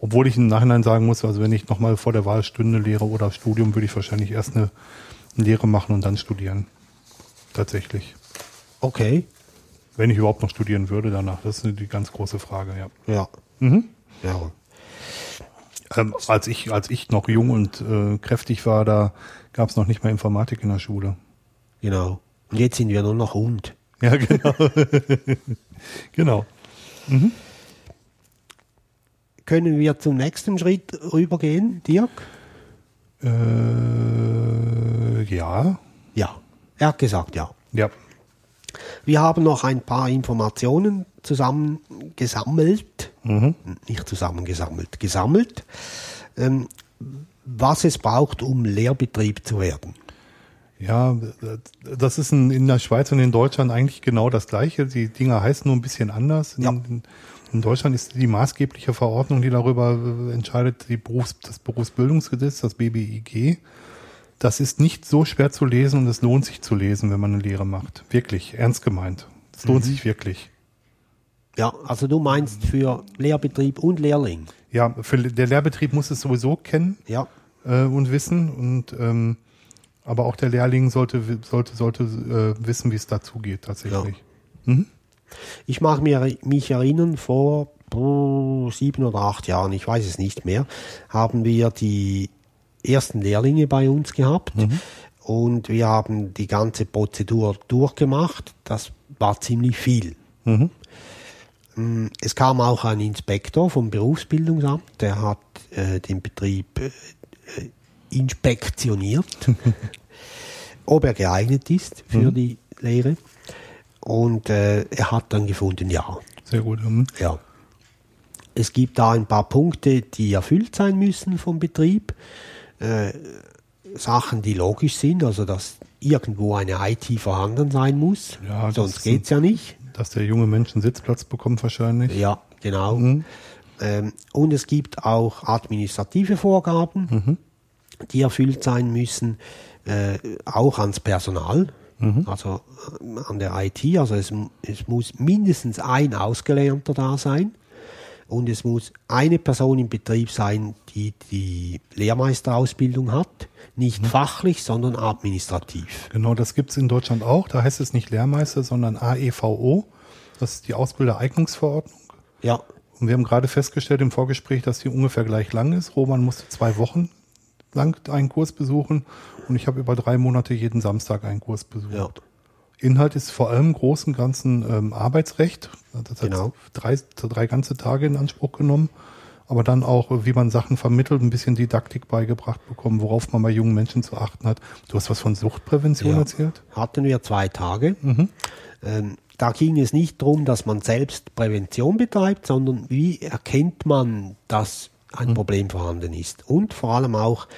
Obwohl ich im Nachhinein sagen muss, also wenn ich nochmal vor der Wahl stünde, Lehre oder Studium, würde ich wahrscheinlich erst eine, eine Lehre machen und dann studieren. Tatsächlich. okay. Wenn ich überhaupt noch studieren würde danach. Das ist die ganz große Frage, ja. Ja. Mhm. ja. Ähm, als ich, als ich noch jung und äh, kräftig war, da gab es noch nicht mal Informatik in der Schule. Genau. Und jetzt sind wir nur noch Hund. Ja, *laughs* genau. genau. Können wir zum nächsten Schritt rübergehen, Dirk? Äh, ja. Ja. Er hat gesagt, ja. Ja. Wir haben noch ein paar Informationen zusammengesammelt, nicht zusammengesammelt, gesammelt, ähm, was es braucht, um Lehrbetrieb zu werden. Ja, das ist in, in der Schweiz und in Deutschland eigentlich genau das Gleiche. Die Dinger heißen nur ein bisschen anders. In, Ja. in, in Deutschland ist die maßgebliche Verordnung, die darüber äh, entscheidet, die Berufs-, das Berufsbildungsgesetz, das BBIG. Das ist nicht so schwer zu lesen und es lohnt sich zu lesen, wenn man eine Lehre macht. Wirklich, ernst gemeint. Es lohnt sich wirklich. Ja, also du meinst für Lehrbetrieb und Lehrling. Ja, für der Lehrbetrieb muss es sowieso kennen. Ja, äh, und wissen und ähm, aber auch der Lehrling sollte sollte sollte äh, wissen, wie es dazu geht tatsächlich. ich mag mir, mich erinnern, vor sieben oder acht Jahren, ich weiß es nicht mehr, haben wir die ersten Lehrlinge bei uns gehabt und wir haben die ganze Prozedur durchgemacht. Das war ziemlich viel. Mm, Es kam auch ein Inspektor vom Berufsbildungsamt, der hat äh, den Betrieb äh, äh, inspektioniert, *laughs* ob er geeignet ist für die Lehre. Und äh, er hat dann gefunden, ja, Sehr gut. Mhm. ja. Es gibt da ein paar Punkte, die erfüllt sein müssen vom Betrieb. Äh, Sachen, die logisch sind, also dass irgendwo eine IT vorhanden sein muss. Ja, Sonst ist geht's ja nicht. Dass der junge Mensch einen Sitzplatz bekommt wahrscheinlich. Ja, genau. Mhm. Ähm, und es gibt auch administrative Vorgaben, Mhm. Die erfüllt sein müssen, äh, auch ans Personal, Mhm. also äh, an der IT. Also es, es muss mindestens ein Ausgelernter da sein. Und es muss eine Person im Betrieb sein, die die Lehrmeisterausbildung hat. Nicht fachlich, sondern administrativ. Genau, das gibt's in Deutschland auch. Da heißt es nicht Lehrmeister, sondern AEVO. Das ist die Ausbildereignungsverordnung. Ja, Und wir haben gerade festgestellt im Vorgespräch, dass die ungefähr gleich lang ist. Roman musste zwei Wochen lang einen Kurs besuchen und ich habe über drei Monate jeden Samstag einen Kurs besucht. Ja. Inhalt ist vor allem großen ganzen ähm, Arbeitsrecht. Das hat Genau. drei, drei ganze Tage in Anspruch genommen. Aber dann auch, wie man Sachen vermittelt, ein bisschen Didaktik beigebracht bekommen, worauf man bei jungen Menschen zu achten hat. Du hast was von Suchtprävention Ja. erzählt? hatten wir zwei Tage. Ähm, da ging es nicht darum, dass man selbst Prävention betreibt, sondern wie erkennt man, dass ein Problem vorhanden ist. Und vor allem auch,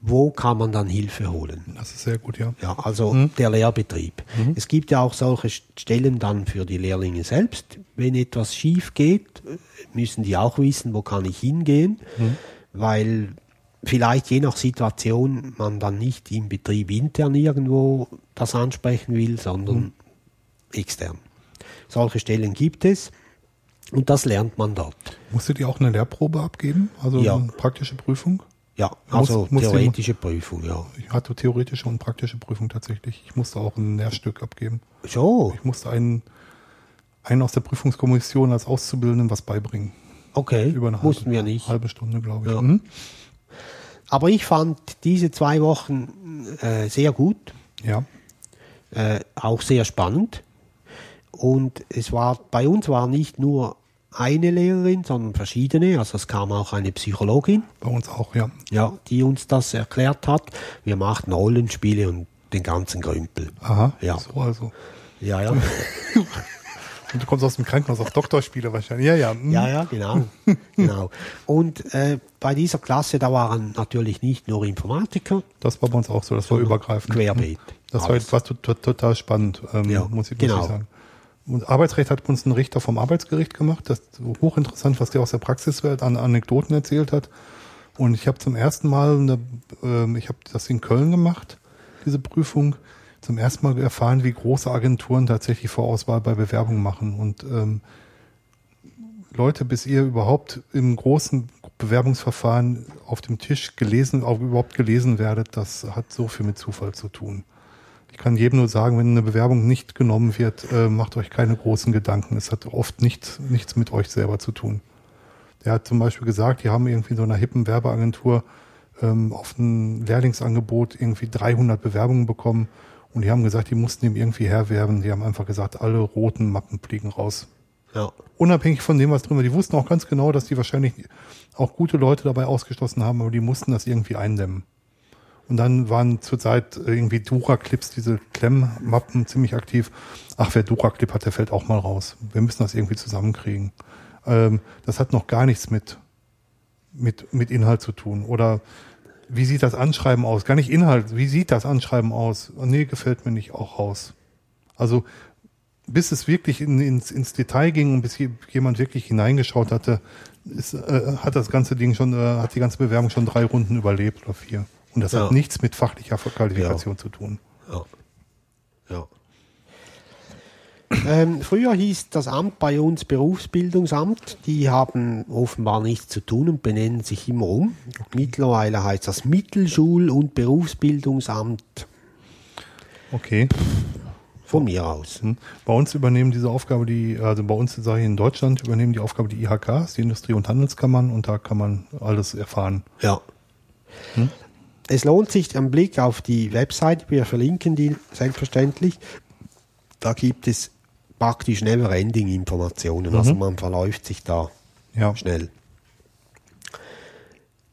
wo kann man dann Hilfe holen. Das ist sehr gut, ja. Ja, also der Lehrbetrieb. Es gibt ja auch solche Stellen dann für die Lehrlinge selbst. Wenn etwas schief geht, müssen die auch wissen, wo kann ich hingehen, weil vielleicht je nach Situation man dann nicht im Betrieb intern irgendwo das ansprechen will, sondern extern. Solche Stellen gibt es und das lernt man dort. Musstet ihr auch eine Lehrprobe abgeben? Also Ja. eine praktische Prüfung? Ja, Muss- also muss theoretische Prüfung, ja. Ich hatte theoretische und praktische Prüfung tatsächlich. Ich musste auch ein Lehrstück abgeben. So, Ich musste einen, einen aus der Prüfungskommission als Auszubildenden was beibringen. okay, Über eine mussten halbe, wir nicht. halbe Stunde, glaube ich. Ja. Mhm. Aber ich fand diese zwei Wochen äh, sehr gut, Ja. äh, auch sehr spannend. Und es war, bei uns war nicht nur eine Lehrerin, sondern verschiedene. Also es kam auch eine Psychologin, Bei uns auch, ja. ja, die uns das erklärt hat. Wir machten Rollenspiele und den ganzen Grümpel. Aha. Ja. So also. Ja, ja. *laughs* Und du kommst aus dem Krankenhaus auf Doktorspiele wahrscheinlich. Ja, ja. hm. Ja, ja, genau. *laughs* genau. Und äh, bei dieser Klasse, da waren natürlich nicht nur Informatiker, Das war bei uns auch so, das war übergreifend. querbeet. Das war, to- total spannend, ähm, Ja, muss, ich, muss genau. ich sagen. Und Arbeitsrecht hat uns ein Richter vom Arbeitsgericht gemacht. Das ist hochinteressant, was der aus der Praxiswelt an Anekdoten erzählt hat. Und ich habe zum ersten Mal, eine, ähm, ich habe das in Köln gemacht, diese Prüfung, zum ersten Mal erfahren, wie große Agenturen tatsächlich Vorauswahl bei Bewerbungen machen. Und ähm, Leute, bis ihr überhaupt im großen Bewerbungsverfahren auf dem Tisch gelesen, auch überhaupt gelesen werdet, das hat so viel mit Zufall zu tun. Ich kann jedem nur sagen, wenn eine Bewerbung nicht genommen wird, äh, macht euch keine großen Gedanken. Es hat oft nicht, nichts mit euch selber zu tun. Der hat zum Beispiel gesagt, die haben irgendwie in so einer hippen Werbeagentur ähm, auf ein Lehrlingsangebot irgendwie 300 Bewerbungen bekommen und die haben gesagt, die mussten ihm irgendwie herwerben. Die haben einfach gesagt, alle roten Mappen fliegen raus Ja, unabhängig von dem, was drin war. Die wussten auch ganz genau, dass die wahrscheinlich auch gute Leute dabei ausgeschlossen haben, aber die mussten das irgendwie eindämmen. Und dann waren zurzeit irgendwie Dura-Clips, diese Klemmmappen ziemlich aktiv. Ach, wer Dura-Clip hat, der fällt auch mal raus. Wir müssen das irgendwie zusammenkriegen. Ähm, das hat noch gar nichts mit, mit, mit Inhalt zu tun. Oder wie sieht das Anschreiben aus? Gar nicht Inhalt. Wie sieht das Anschreiben aus? Oh, nee, gefällt mir nicht auch raus. Also bis es wirklich in, ins, ins Detail ging und bis je- jemand wirklich hineingeschaut hatte, ist, äh, hat das ganze Ding schon, äh, hat die ganze Bewerbung schon drei Runden überlebt oder vier. Und das Ja. hat nichts mit fachlicher Qualifikation zu tun. ja. ja. Ähm, früher hieß das Amt bei uns Berufsbildungsamt. Die haben offenbar nichts zu tun und benennen sich immer um. Mittlerweile heißt das Mittelschul- und Berufsbildungsamt Okay. von mir aus. Hm. Bei uns übernehmen diese Aufgabe die, also bei uns sage ich in Deutschland übernehmen die Aufgabe die IHKs, die Industrie- und Handelskammern und da kann man alles erfahren. Ja. Es lohnt sich ein Blick auf die Website, wir verlinken die selbstverständlich. Da gibt es praktisch Never-Ending-Informationen, also man verläuft sich da Ja. schnell.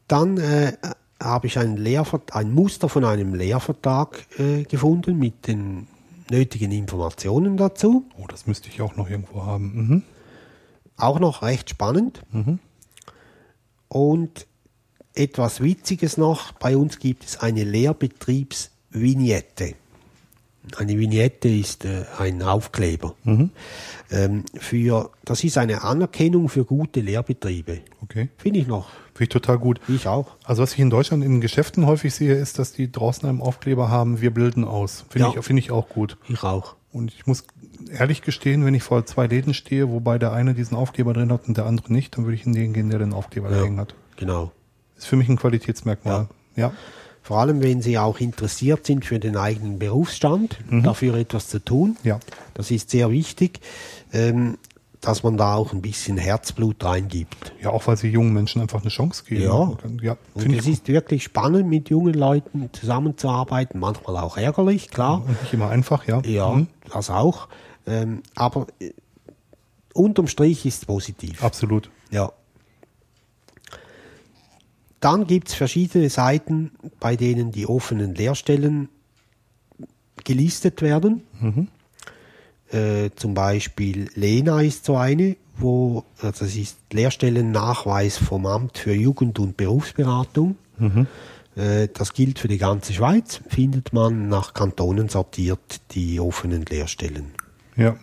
Dann äh, habe ich ein, ein Muster von einem Lehrvertrag äh, gefunden mit den nötigen Informationen dazu. Oh, das müsste ich auch noch irgendwo haben. Mhm. Auch noch recht spannend. Und etwas Witziges noch, bei uns gibt es eine Lehrbetriebsvignette. Eine Vignette ist äh, ein Aufkleber. Ähm, für, das ist eine Anerkennung für gute Lehrbetriebe. Okay. Finde ich noch. Finde ich total gut. Ich auch. Also was ich in Deutschland in Geschäften häufig sehe, ist, dass die draußen einen Aufkleber haben, wir bilden aus. Finde Ja. ich, finde ich auch gut. Ich auch. Und ich muss ehrlich gestehen, wenn ich vor zwei Läden stehe, wobei der eine diesen Aufkleber drin hat und der andere nicht, dann würde ich in den gehen, der den Aufkleber da hängen hat. Genau. Ist für mich ein Qualitätsmerkmal. Ja. Vor allem, wenn Sie auch interessiert sind für den eigenen Berufsstand, dafür etwas zu tun. Ja. Das ist sehr wichtig, ähm, dass man da auch ein bisschen Herzblut reingibt. Ja, auch weil sie jungen Menschen einfach eine Chance geben. Ja. ja Und es ist wirklich spannend, mit jungen Leuten zusammenzuarbeiten, manchmal auch ärgerlich, klar. und nicht immer einfach, ja. Ja, Mhm. das auch. Ähm, aber äh, unterm Strich ist es positiv. Absolut. Ja. Dann gibt es verschiedene Seiten, bei denen die offenen Lehrstellen gelistet werden. Äh, zum Beispiel Lena ist so eine, wo also das ist Lehrstellennachweis vom Amt für Jugend- und Berufsberatung. Äh, das gilt für die ganze Schweiz. Findet man nach Kantonen sortiert die offenen Lehrstellen. Ja.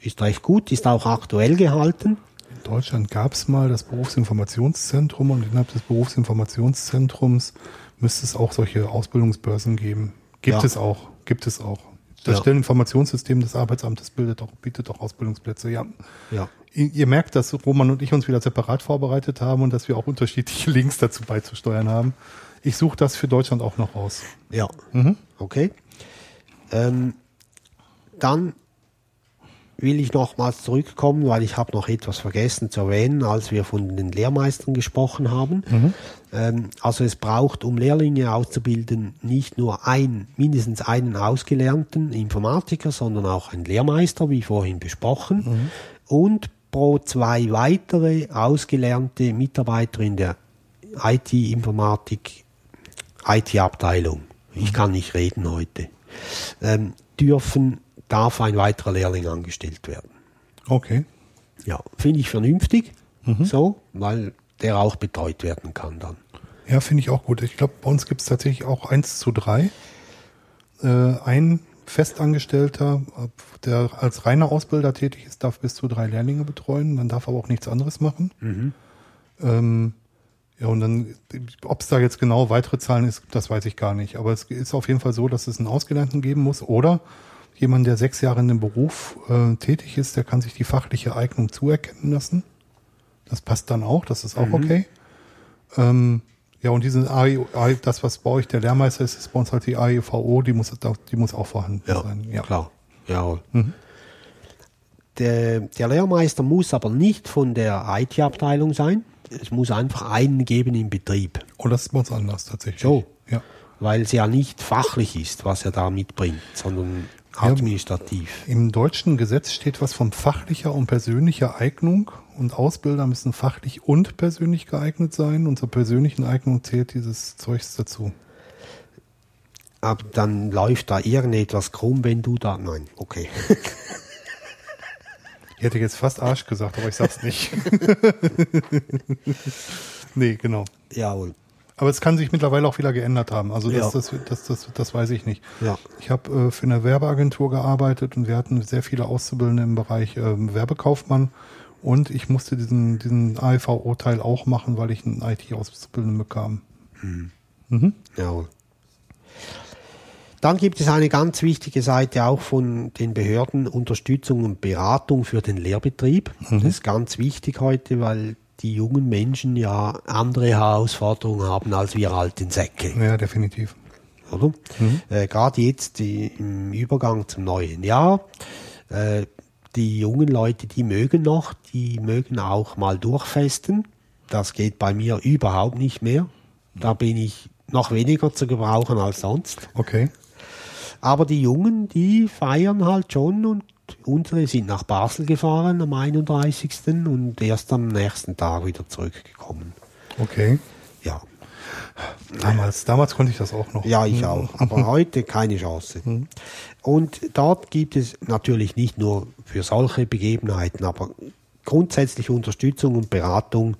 Ist recht gut, ist auch aktuell gehalten. In Deutschland gab es mal das Berufsinformationszentrum und innerhalb des Berufsinformationszentrums müsste es auch solche Ausbildungsbörsen geben. Gibt Ja. es auch, gibt es auch. Das Ja. Stelleninformationssystem des Arbeitsamtes bildet auch, bietet auch Ausbildungsplätze, ja. Ja. Ihr merkt, dass Roman und ich uns wieder separat vorbereitet haben und dass wir auch unterschiedliche *laughs* Links dazu beizusteuern haben. Ich suche das für Deutschland auch noch raus. Ja. Okay. Ähm, dann will ich nochmals zurückkommen, weil ich habe noch etwas vergessen zu erwähnen, als wir von den Lehrmeistern gesprochen haben. Ähm, also es braucht, um Lehrlinge auszubilden, nicht nur ein, mindestens einen ausgelernten Informatiker, sondern auch einen Lehrmeister, wie vorhin besprochen. Und pro zwei weitere ausgelernte Mitarbeiter in der IT-Informatik, IT-Abteilung. Ich kann nicht reden heute. Ähm, dürfen, darf ein weiterer Lehrling angestellt werden. Okay. Ja, finde ich vernünftig, so, weil der auch betreut werden kann dann. Ja, finde ich auch gut. Ich glaube, bei uns gibt es tatsächlich auch eins zu drei. Äh, ein Festangestellter, der als reiner Ausbilder tätig ist, darf bis zu drei Lehrlinge betreuen. Dann darf aber auch nichts anderes machen. Ähm, ja, und dann, ob es da jetzt genau weitere Zahlen ist, das weiß ich gar nicht. Aber es ist auf jeden Fall so, dass es einen Ausgelernten geben muss oder jemand, der sechs Jahre in dem Beruf äh, tätig ist, der kann sich die fachliche Eignung zuerkennen lassen. Das passt dann auch, das ist auch okay. Ähm, ja, und diese AI, AI, das, was bei euch der Lehrmeister ist, ist bei uns halt die AEVO, die muss, die muss auch vorhanden sein. Ja. klar. Jawohl. Der, der Lehrmeister muss aber nicht von der IT-Abteilung sein. Es muss einfach einen geben im Betrieb, Und Oh, das ist bei uns anders tatsächlich. So. Ja. weil es ja nicht fachlich ist, was er da mitbringt, sondern administrativ. Im deutschen Gesetz steht was von fachlicher und persönlicher Eignung und Ausbilder müssen fachlich und persönlich geeignet sein und zur persönlichen Eignung zählt dieses Zeugs dazu. Aber dann läuft da irgendetwas krumm, wenn du da. Nein, okay. *laughs* Ich hätte jetzt fast Arsch gesagt, aber ich sag's nicht. *laughs* nee, genau. Jawohl. Aber es kann sich mittlerweile auch wieder geändert haben. Also das, Ja. das, das, das, das weiß ich nicht. Ja. Ich habe äh, für eine Werbeagentur gearbeitet und wir hatten sehr viele Auszubildende im Bereich ähm, Werbekaufmann. Und ich musste diesen, diesen AIVO-Teil auch machen, weil ich einen IT-Auszubildenden bekam. Jawohl. Dann gibt es eine ganz wichtige Seite auch von den Behörden, Unterstützung und Beratung für den Lehrbetrieb. Das ist ganz wichtig heute, weil die jungen Menschen ja andere Herausforderungen haben als wir alten Säcke. Ja, definitiv. oder? Äh, Gerade jetzt die, im Übergang zum neuen Jahr. Äh, die jungen Leute, die mögen noch, die mögen auch mal durchfesten. Das geht bei mir überhaupt nicht mehr. Da bin ich noch weniger zu gebrauchen als sonst. Okay. Aber die Jungen, die feiern halt schon und unsere sind nach Basel gefahren am 31. und erst am nächsten Tag wieder zurückgekommen. Okay. Ja. Damals, damals konnte ich das auch noch. Ja, ich auch. *laughs* Aber heute keine Chance. Und dort gibt es natürlich nicht nur für solche Begebenheiten, aber grundsätzlich Unterstützung und Beratung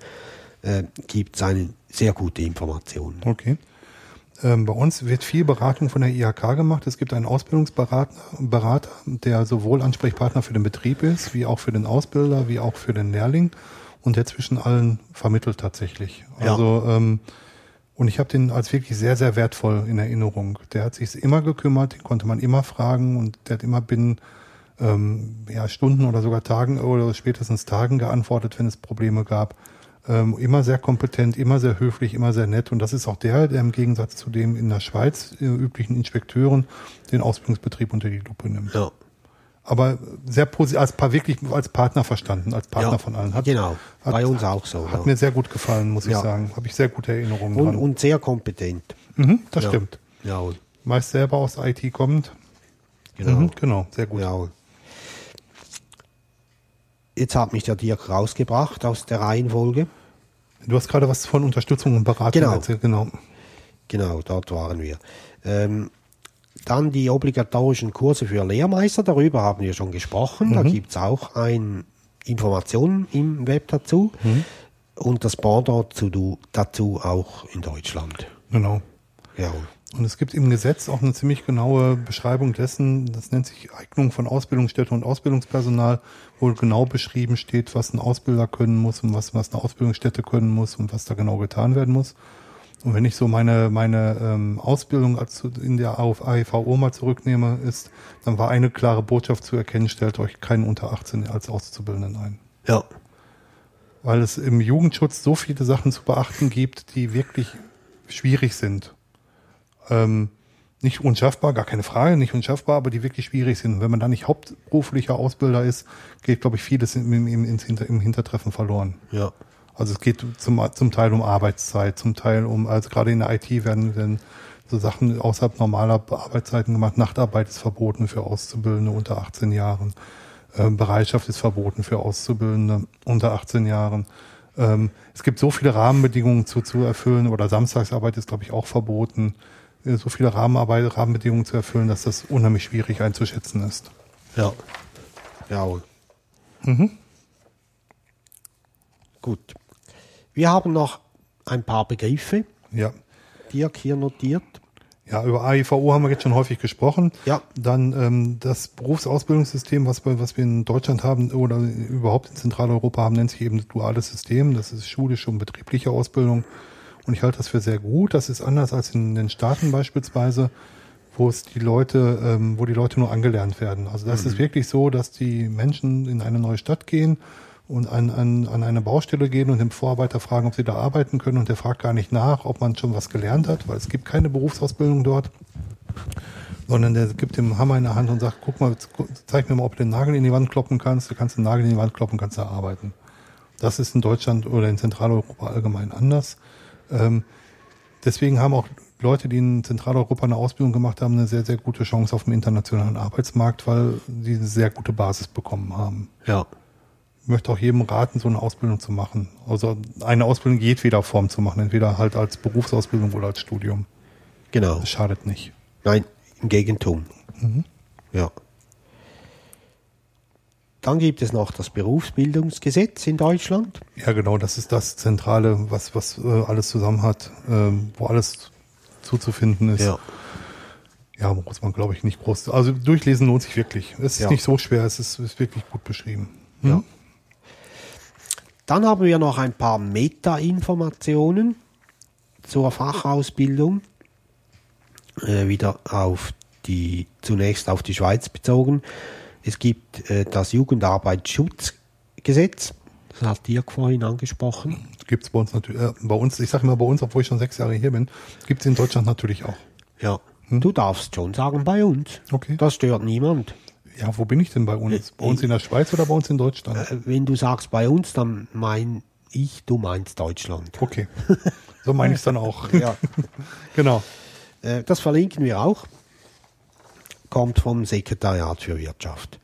äh, gibt es eine sehr gute Information. Okay. Ähm, bei uns wird viel Beratung von der IHK gemacht. Es gibt einen Ausbildungsberater, Berater, der sowohl Ansprechpartner für den Betrieb ist, wie auch für den Ausbilder, wie auch für den Lehrling und der zwischen allen vermittelt tatsächlich. Ja. Also ähm, und ich habe den als wirklich sehr, sehr wertvoll in Erinnerung. Der hat sich immer gekümmert, den konnte man immer fragen und der hat immer binnen ähm, ja, Stunden oder sogar Tagen oder spätestens Tagen geantwortet, wenn es Probleme gab. Ähm, immer sehr kompetent, immer sehr höflich, immer sehr nett. Und das ist auch der, der im Gegensatz zu dem in der Schweiz äh, üblichen Inspekteuren den Ausbildungsbetrieb unter die Lupe nimmt. Ja. Aber sehr positiv, als wirklich als Partner verstanden, als Partner Ja, von allen. Hat, genau. hat, Bei uns auch so, Hat ja. mir sehr gut gefallen, muss ich sagen. Habe ich sehr gute Erinnerungen Und, dran. und sehr kompetent. mhm, das stimmt. Ja, Meist selber aus IT kommt. genau. Mhm, genau, sehr gut. Ja. Jetzt hat mich der Dirk rausgebracht aus der Reihenfolge. Du hast gerade was von Unterstützung und Beratung Genau. erzählt. Genau. Genau, dort waren wir. Ähm, dann die obligatorischen Kurse für Lehrmeister, darüber haben wir schon gesprochen. Da gibt's auch ein Informationen im Web dazu. Und das Pendant zu, dazu auch in Deutschland. Genau. Ja. Und es gibt im Gesetz auch eine ziemlich genaue Beschreibung dessen, das nennt sich Eignung von Ausbildungsstätte und Ausbildungspersonal, wo genau beschrieben steht, was ein Ausbilder können muss und was, was eine Ausbildungsstätte können muss und was da genau getan werden muss. Und wenn ich so meine, meine ähm, Ausbildung als in der AEVO mal zurücknehme, ist, dann war eine klare Botschaft zu erkennen, stellt euch keinen unter 18 als Auszubildenden ein. Ja. Weil es im Jugendschutz so viele Sachen zu beachten gibt, die wirklich schwierig sind. Ähm, nicht unschaffbar, gar keine Frage, nicht unschaffbar, aber die wirklich schwierig sind. Wenn man da nicht hauptberuflicher Ausbilder ist, geht, glaube ich, vieles im, im, im Hintertreffen verloren. Ja. Also es geht zum, zum Teil um Arbeitszeit, zum Teil um, also gerade in der IT werden, werden so Sachen außerhalb normaler Arbeitszeiten gemacht. Nachtarbeit ist verboten für Auszubildende unter 18 Jahren. Ähm, Bereitschaft ist verboten für Auszubildende unter 18 Jahren. Ähm, es gibt so viele Rahmenbedingungen zu, zu erfüllen oder Samstagsarbeit ist, glaube ich, auch verboten. Äh, So viele Rahmenarbeit, Rahmenbedingungen zu erfüllen, dass das unheimlich schwierig einzuschätzen ist. Ja. Jawohl. Gut. Wir haben noch ein paar Begriffe, Ja. Dirk hier notiert. Ja, über AIVO haben wir jetzt schon häufig gesprochen. Ja. Dann ähm, das Berufsausbildungssystem, was wir, was wir in Deutschland haben oder überhaupt in Zentraleuropa haben, nennt sich eben duales System. Das ist schulische und betriebliche Ausbildung. Und ich halte das für sehr gut. Das ist anders als in den Staaten beispielsweise, wo es die Leute, ähm, wo die Leute nur angelernt werden. Also das ist wirklich so, dass die Menschen in eine neue Stadt gehen und an, an, an eine Baustelle gehen und dem Vorarbeiter fragen, ob sie da arbeiten können. Und der fragt gar nicht nach, ob man schon was gelernt hat, weil es gibt keine Berufsausbildung dort sondern der gibt dem Hammer in der Hand und sagt, guck mal, zeig mir mal, ob du den Nagel in die Wand kloppen kannst. Du kannst den Nagel in die Wand kloppen, kannst da arbeiten. Das ist in Deutschland oder in Zentraleuropa allgemein anders. Ähm, deswegen haben auch Leute, die in Zentraleuropa eine Ausbildung gemacht haben, eine sehr, sehr gute Chance auf dem internationalen Arbeitsmarkt, weil sie eine sehr gute Basis bekommen haben. Ja. Ich möchte auch jedem raten, so eine Ausbildung zu machen. Also eine Ausbildung jedweder Form zu machen, entweder halt als Berufsausbildung oder als Studium. Genau. Das schadet nicht. Nein, im Gegentum. Ja. Dann gibt es noch das Berufsbildungsgesetz in Deutschland. Ja, genau, das ist das Zentrale, was, was äh, alles zusammen hat, ähm, wo alles zuzufinden ist. Ja, muss man, glaube ich, nicht groß. Also durchlesen lohnt sich wirklich. Es ist Ja. nicht so schwer, es ist, ist wirklich gut beschrieben. Ja. Dann haben wir noch ein paar Meta-Informationen zur Fachausbildung. Äh, wieder auf die, zunächst auf die Schweiz bezogen. Es gibt äh, das Jugendarbeitsschutzgesetz. Das hat Dirk vorhin angesprochen. Gibt es bei uns natürlich, äh, bei uns, ich sage immer bei uns, obwohl ich schon sechs Jahre hier bin, gibt es in Deutschland natürlich auch. Ja. Du darfst schon sagen bei uns. Okay. Das stört niemand. Ja, wo bin ich denn bei uns? Bei uns in der Schweiz oder bei uns in Deutschland? Äh, Wenn du sagst bei uns, dann mein ich, du meinst Deutschland. Okay. *laughs* So meine ich es dann auch. Ja. *laughs* Genau. Äh, Das verlinken wir auch. Kommt vom Sekretariat für Wirtschaft.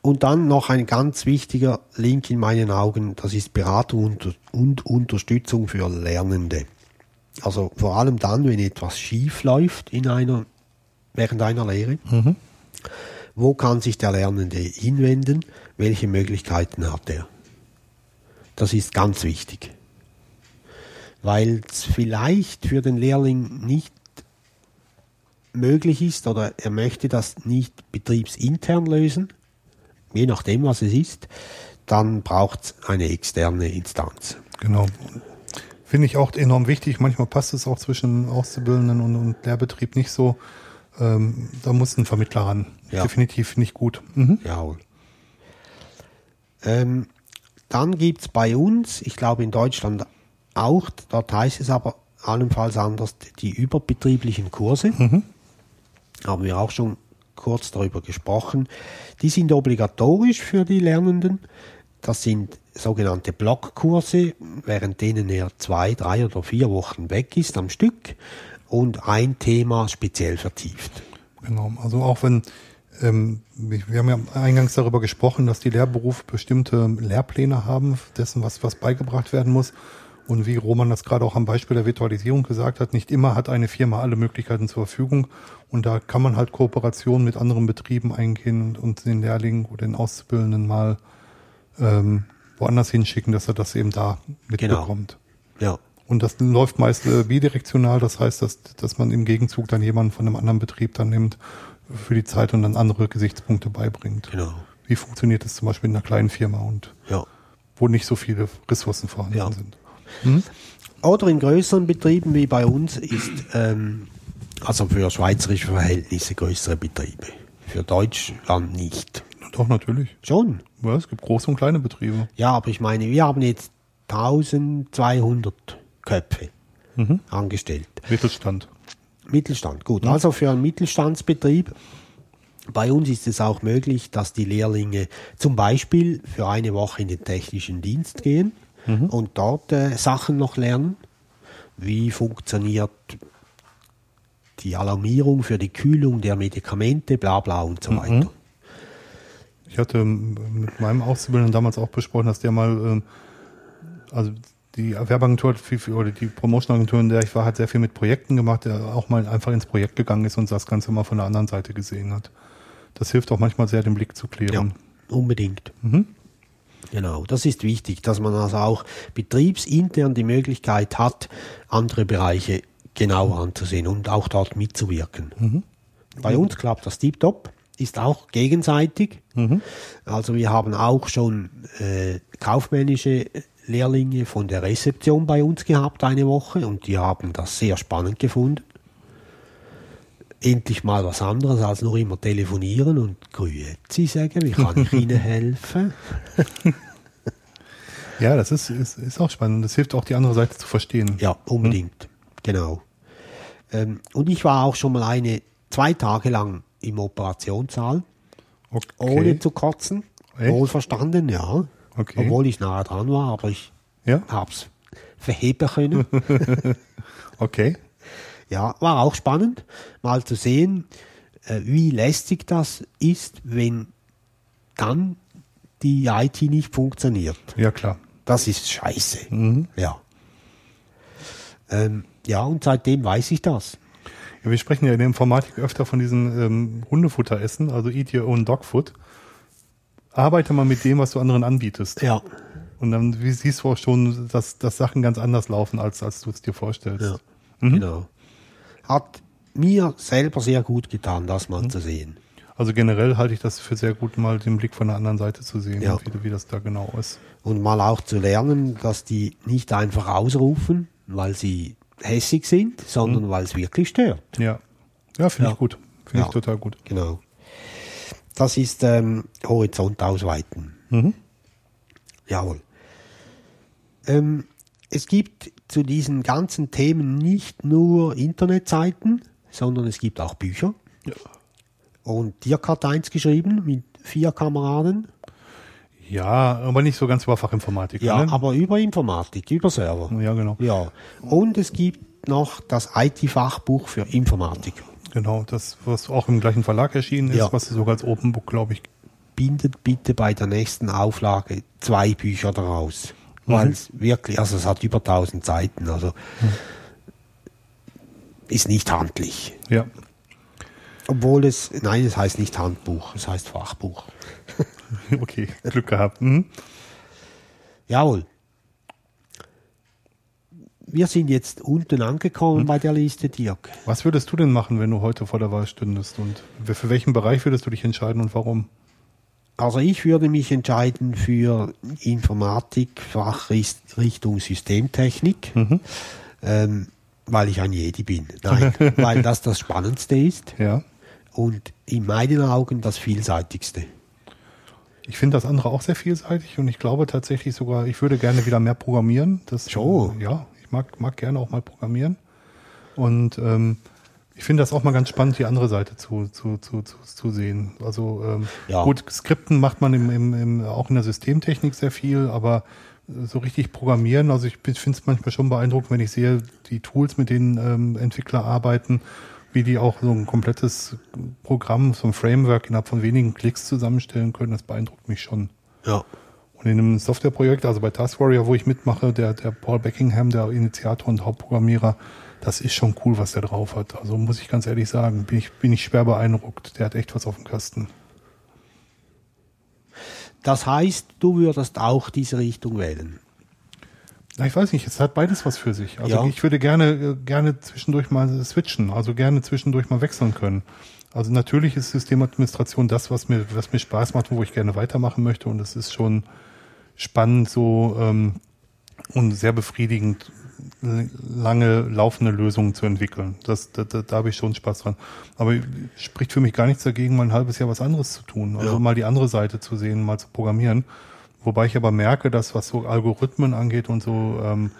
Und dann noch ein ganz wichtiger Link in meinen Augen, das ist Beratung und, Unterstützung für Lernende. Also vor allem dann, wenn etwas schief läuft in einer, während einer Lehre. Wo kann sich der Lernende hinwenden? Welche Möglichkeiten hat er? Das ist ganz wichtig weil es vielleicht für den Lehrling nicht möglich ist oder er möchte das nicht betriebsintern lösen, je nachdem, was es ist, dann braucht es eine externe Instanz. Genau. Finde ich auch enorm wichtig. Manchmal passt es auch zwischen Auszubildenden und, und Lehrbetrieb nicht so. Ähm, da muss ein Vermittler ran. Ja. Definitiv nicht gut. Mhm. Jawohl. Ähm, dann gibt es bei uns, ich glaube in Deutschland auch, dort heißt es aber allenfalls anders, die überbetrieblichen Kurse. Haben wir auch schon kurz darüber gesprochen. Die sind obligatorisch für die Lernenden. Das sind sogenannte Blockkurse, während denen er zwei, drei oder vier Wochen weg ist am Stück und ein Thema speziell vertieft. Genau. Also auch wenn, ähm, wir haben ja eingangs darüber gesprochen, dass die Lehrberufe bestimmte Lehrpläne haben, dessen, was, was beigebracht werden muss. Und wie Roman das gerade auch am Beispiel der Virtualisierung gesagt hat, nicht immer hat eine Firma alle Möglichkeiten zur Verfügung. Und da kann man halt Kooperationen mit anderen Betrieben eingehen und, den Lehrling oder den Auszubildenden mal ähm, woanders hinschicken, dass er das eben da mitbekommt. Ja. Und das läuft meist äh, bidirektional, das heißt, dass, dass man im Gegenzug dann jemanden von einem anderen Betrieb dann nimmt für die Zeit und dann andere Gesichtspunkte beibringt. Genau. Wie funktioniert das zum Beispiel in einer kleinen Firma und Ja. wo nicht so viele Ressourcen vorhanden Ja. sind? Oder in größeren Betrieben wie bei uns ist, ähm, also für schweizerische Verhältnisse größere Betriebe. Für Deutschland nicht. Doch, natürlich. Schon. Ja, es gibt große und kleine Betriebe. Ja, aber ich meine, wir haben jetzt 1200 Köpfe angestellt. Mittelstand. Mittelstand, gut. Also für einen Mittelstandsbetrieb. Bei uns ist es auch möglich, dass die Lehrlinge zum Beispiel für eine Woche in den technischen Dienst gehen und dort äh, Sachen noch lernen. Wie funktioniert die Alarmierung für die Kühlung der Medikamente, bla bla und so weiter. Ich hatte ähm, mit meinem Auszubildenden damals auch besprochen, dass der mal, ähm, also die Werbeagentur hat viel, viel, oder die Promotion-Agentur, in der ich war, hat sehr viel mit Projekten gemacht, der auch mal einfach ins Projekt gegangen ist und das Ganze mal von der anderen Seite gesehen hat. Das hilft auch manchmal sehr, den Blick zu klären. Unbedingt. Genau, das ist wichtig, dass man also auch betriebsintern die Möglichkeit hat, andere Bereiche genau anzusehen und auch dort mitzuwirken. Bei uns klappt das tiptop, ist auch gegenseitig. Also wir haben auch schon äh, kaufmännische Lehrlinge von der Rezeption bei uns gehabt eine Woche und die haben das sehr spannend gefunden. Endlich mal was anderes als nur immer telefonieren und Grüezi sagen, wie kann ich Ihnen helfen? *laughs* Ja, das ist, ist, ist auch spannend. Das hilft auch, die andere Seite zu verstehen. Ja, unbedingt. Genau. Ähm, und ich war auch schon mal eine, zwei Tage lang im Operationssaal, Okay. ohne zu kotzen. Echt? Wohlverstanden, ja. Okay. Obwohl ich nahe dran war, aber ich Ja, hab's verheben können. *laughs* okay. Ja, war auch spannend, mal zu sehen, äh, wie lästig das ist, wenn dann die IT nicht funktioniert. Ja, klar. Das ist scheiße. Ja. Ähm, ja, und seitdem weiß ich das. Ja, wir sprechen ja in der Informatik öfter von diesem ähm, Hundefutteressen, also Eat Your Own Dog Food. Arbeite mal mit dem, was du anderen anbietest. Ja. Und dann siehst du auch schon, dass, dass Sachen ganz anders laufen, als, als du es dir vorstellst. Ja, genau. Hat mir selber sehr gut getan, das Mhm. mal zu sehen. Also generell halte ich das für sehr gut, mal den Blick von der anderen Seite zu sehen, Ja. wie, wie das da genau ist. Und mal auch zu lernen, dass die nicht einfach ausrufen, weil sie hässig sind, sondern weil es wirklich stört. Ja. Ja, finde Ja. ich gut. Finde Ja. ich total gut. Genau. Das ist ähm, Horizont ausweiten. Mhm. Jawohl. Ähm, es gibt zu diesen ganzen Themen nicht nur Internetseiten, sondern es gibt auch Bücher. Und Dirk hat eins geschrieben mit vier Kameraden. Ja, aber nicht so ganz über Fachinformatik. Ja, ne? aber über Informatik, über Server. ja, genau. Ja. Und es gibt noch das IT-Fachbuch für Informatiker. Genau, das, was auch im gleichen Verlag erschienen ist, Ja. was sogar als Open Book, glaube ich, bindet bitte bei der nächsten Auflage zwei Bücher daraus. Mhm. Weil es wirklich, also es hat über 1000 Seiten, also ist nicht handlich. ja. Obwohl es, nein, es heißt nicht Handbuch, es heißt Fachbuch. *laughs* Okay, Glück gehabt. Mhm. Jawohl. Wir sind jetzt unten Mhm. angekommen bei der Liste, Dirk. Was würdest du denn machen, wenn du heute vor der Wahl stündest? Und für welchen Bereich würdest du dich entscheiden und warum? Also ich würde mich entscheiden für Informatik, Fachrichtung Systemtechnik, ähm, weil ich ein Jedi bin. Nein, *laughs* weil das das Spannendste ist Ja. und in meinen Augen das vielseitigste. Ich finde das andere auch sehr vielseitig und ich glaube tatsächlich sogar, ich würde gerne wieder mehr programmieren. Das, äh, Ja, ich mag, mag gerne auch mal programmieren. Und ähm, ich finde das auch mal ganz spannend, die andere Seite zu, zu, zu, zu, zu sehen. Also ähm, Ja. gut, Skripten macht man im, im, im, auch in der Systemtechnik sehr viel, aber äh, so richtig programmieren, also ich finde es manchmal schon beeindruckend, wenn ich sehe, die Tools, mit denen ähm, Entwickler arbeiten, wie die auch so ein komplettes Programm, so ein Framework innerhalb von wenigen Klicks zusammenstellen können, das beeindruckt mich schon. Ja. Und in einem Softwareprojekt, also bei Task Warrior, wo ich mitmache, der, der Paul Beckingham, der Initiator und Hauptprogrammierer, das ist schon cool, was der drauf hat. Also muss ich ganz ehrlich sagen, bin ich, bin ich schwer beeindruckt. Der hat echt was auf dem Kasten. Das heißt, du würdest auch diese Richtung wählen. Na, ich weiß nicht, es hat beides was für sich. Also Ja. ich würde gerne, gerne zwischendurch mal switchen, also gerne zwischendurch mal wechseln können. Also natürlich ist Systemadministration das, was mir, was mir Spaß macht und wo ich gerne weitermachen möchte. Und es ist schon spannend so ähm, und sehr befriedigend, lange laufende Lösungen zu entwickeln. Das, da, da, da habe ich schon Spaß dran. Aber spricht für mich gar nichts dagegen, mal ein halbes Jahr was anderes zu tun. Also Ja. mal die andere Seite zu sehen, mal zu programmieren. Wobei ich aber merke, dass was so Algorithmen angeht und so ähm,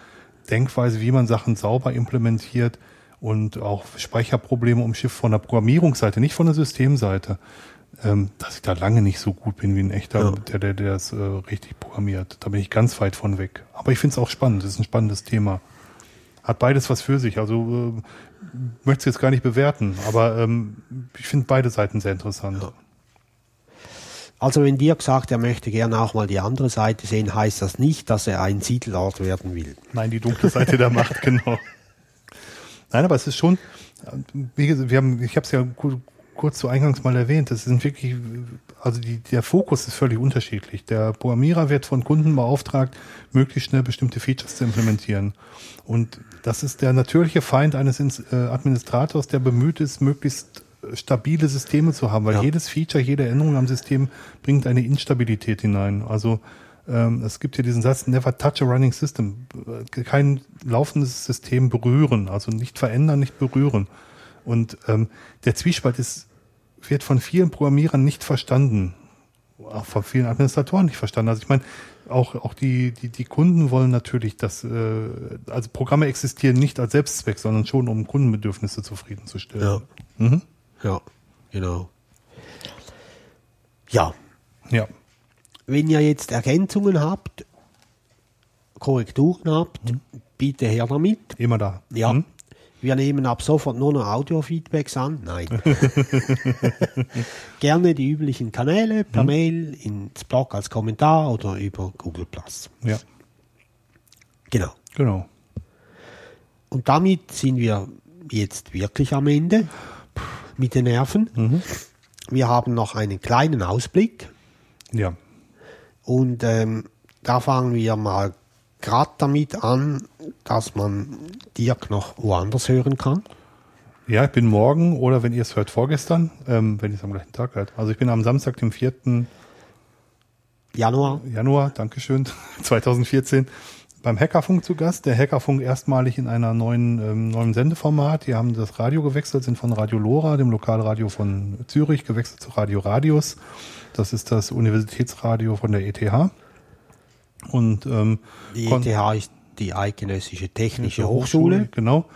Denkweise, wie man Sachen sauber implementiert und auch Speicherprobleme um Schiff von der Programmierungsseite, nicht von der Systemseite, ähm, dass ich da lange nicht so gut bin wie ein echter, Ja. der, der, der es äh, richtig programmiert. Da bin ich ganz weit von weg. Aber ich finde es auch spannend, es ist ein spannendes Thema. Hat beides was für sich. Also äh, möchte es jetzt gar nicht bewerten, aber ähm, ich finde beide Seiten sehr interessant. Also wenn Dirk sagt, er möchte gerne auch mal die andere Seite sehen, heißt das nicht, dass er ein Siedelort werden will. Nein, die dunkle Seite der Macht, *laughs* genau. Nein, aber es ist schon, wie gesagt, wir haben, ich habe es ja ku- kurz zu Eingangs mal erwähnt, das sind wirklich, also die, der Fokus ist völlig unterschiedlich. Der Programmierer wird von Kunden beauftragt, möglichst schnell bestimmte Features zu implementieren. Und das ist der natürliche Feind eines äh, Administrators, der bemüht ist, möglichst äh, stabile Systeme zu haben, weil Ja. jedes Feature, jede Änderung am System bringt eine Instabilität hinein. Also ähm, es gibt hier diesen Satz, never touch a running system. Äh, Kein laufendes System berühren, also nicht verändern, nicht berühren. Und ähm, der Zwiespalt ist, wird von vielen Programmierern nicht verstanden. Auch von vielen Administratoren nicht verstanden. Also ich meine, auch, auch die, die, die Kunden wollen natürlich, dass äh, also Programme existieren nicht als Selbstzweck, sondern schon, um Kundenbedürfnisse zufriedenzustellen. Mhm. Ja, genau. Ja, Ja. wenn ihr jetzt Ergänzungen habt, Korrekturen habt, bitte her damit. Immer da. Ja. Mhm. Wir nehmen ab sofort nur noch Audio-Feedbacks an. Nein. *laughs* Gerne die üblichen Kanäle per Mail, ins Blog als Kommentar oder über Google Plus. Ja, Genau. genau. Und damit sind wir jetzt wirklich am Ende mit den Nerven. Wir haben noch einen kleinen Ausblick Ja. und ähm, da fangen wir mal gerade damit an, dass man Dirk noch woanders hören kann. Ja, ich bin morgen oder wenn ihr es hört, vorgestern, ähm, wenn ihr es am gleichen Tag hört. Also ich bin am Samstag, dem 4. Januar. Januar, Dankeschön, *laughs* 2014, beim Hackerfunk zu Gast. Der Hackerfunk erstmalig in einer neuen, ähm, neuen Sendeformat. Die haben das Radio gewechselt, sind von Radio Lora, dem Lokalradio von Zürich, gewechselt zu Radio Radius. Das ist das Universitätsradio von der ETH. Und ähm, Die ETH ist die Eidgenössische Technische Hochschule. Genau,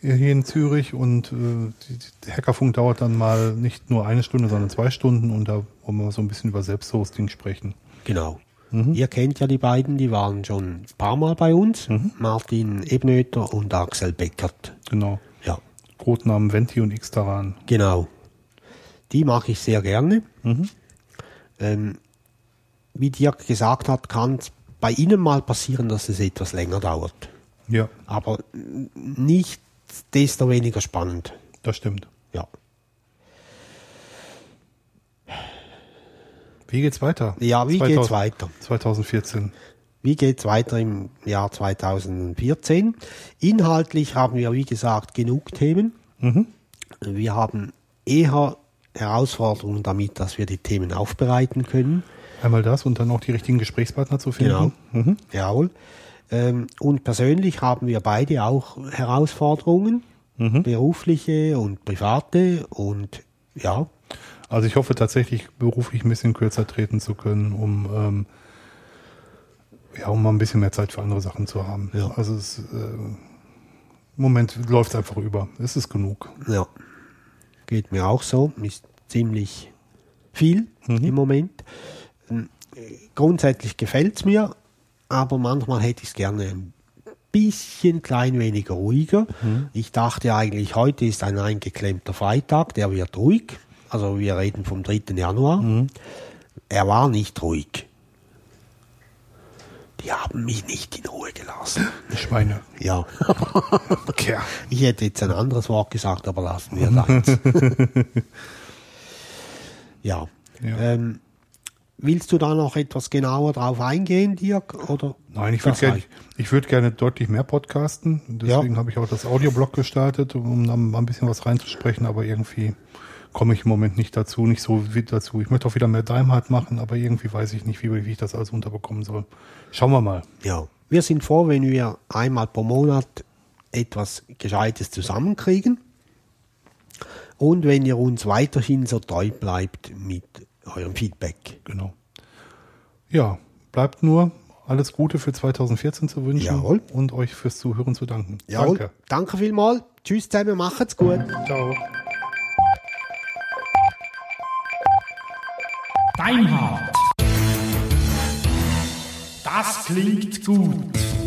hier in Zürich. Und äh, Hackerfunk dauert dann mal nicht nur eine Stunde, sondern zwei Stunden. Und da wollen wir so ein bisschen über Selbsthosting sprechen. Genau. Ihr kennt ja die beiden, die waren schon ein paar Mal bei uns. Martin Ebnöter und Axel Beckert. Genau. Ja, Codenamen Venti und Xtaran. genau. Die mache ich sehr gerne. Ähm, wie Dirk gesagt hat, kann es bei Ihnen mal passieren, dass es etwas länger dauert. Ja, Aber nicht desto weniger spannend. das stimmt. Ja. Wie geht's weiter? Ja, wie geht's weiter? 2014. Wie geht's weiter im Jahr 2014? Inhaltlich haben wir, wie gesagt, genug Themen. Wir haben eher Herausforderungen damit, dass wir die Themen aufbereiten können. Einmal das und dann auch die richtigen Gesprächspartner zu finden. Genau. Mhm. Jawohl. Ähm, und persönlich haben wir beide auch Herausforderungen, berufliche und private. Und ja, Also ich hoffe tatsächlich beruflich ein bisschen kürzer treten zu können, um ähm, ja, um mal ein bisschen mehr Zeit für andere Sachen zu haben. Ja. Also es, äh, im Moment läuft es einfach über. Es ist genug. ja, geht mir auch so. Ist ziemlich viel im Moment. Grundsätzlich gefällt's mir, aber manchmal hätte ich es gerne ein bisschen klein wenig ruhiger. Ich dachte eigentlich, heute ist ein eingeklemmter Freitag, der wird ruhig. Also wir reden vom 3. Januar. Er war nicht ruhig. Die haben mich nicht in Ruhe gelassen. Schweine. Ja. *laughs* Kerl. Ich hätte jetzt ein anderes Wort gesagt, aber lassen wir das. *laughs* ja. Ja. Ähm, willst du da noch etwas genauer drauf eingehen, Dirk? Oder Nein, ich würde gerne, ich würde gerne deutlich mehr podcasten. Deswegen Ja. habe ich auch das Audioblog gestartet, um dann mal ein bisschen was reinzusprechen, aber irgendwie komme ich im Moment nicht dazu, nicht so wie dazu. Ich möchte auch wieder mehr Daimhardt machen, aber irgendwie weiß ich nicht, wie, wie ich das alles unterbekommen soll. Schauen wir mal. Ja. Wir sind froh, wenn wir einmal pro Monat etwas Gescheites zusammenkriegen. Und wenn ihr uns weiterhin so treu bleibt mit eurem Feedback. Genau. Ja, bleibt nur alles Gute für 2014 zu wünschen Jawohl. und euch fürs Zuhören zu danken. Jawohl. Danke. Danke vielmals. Tschüss zusammen, macht's gut. Ciao. Deinhard. Das klingt gut.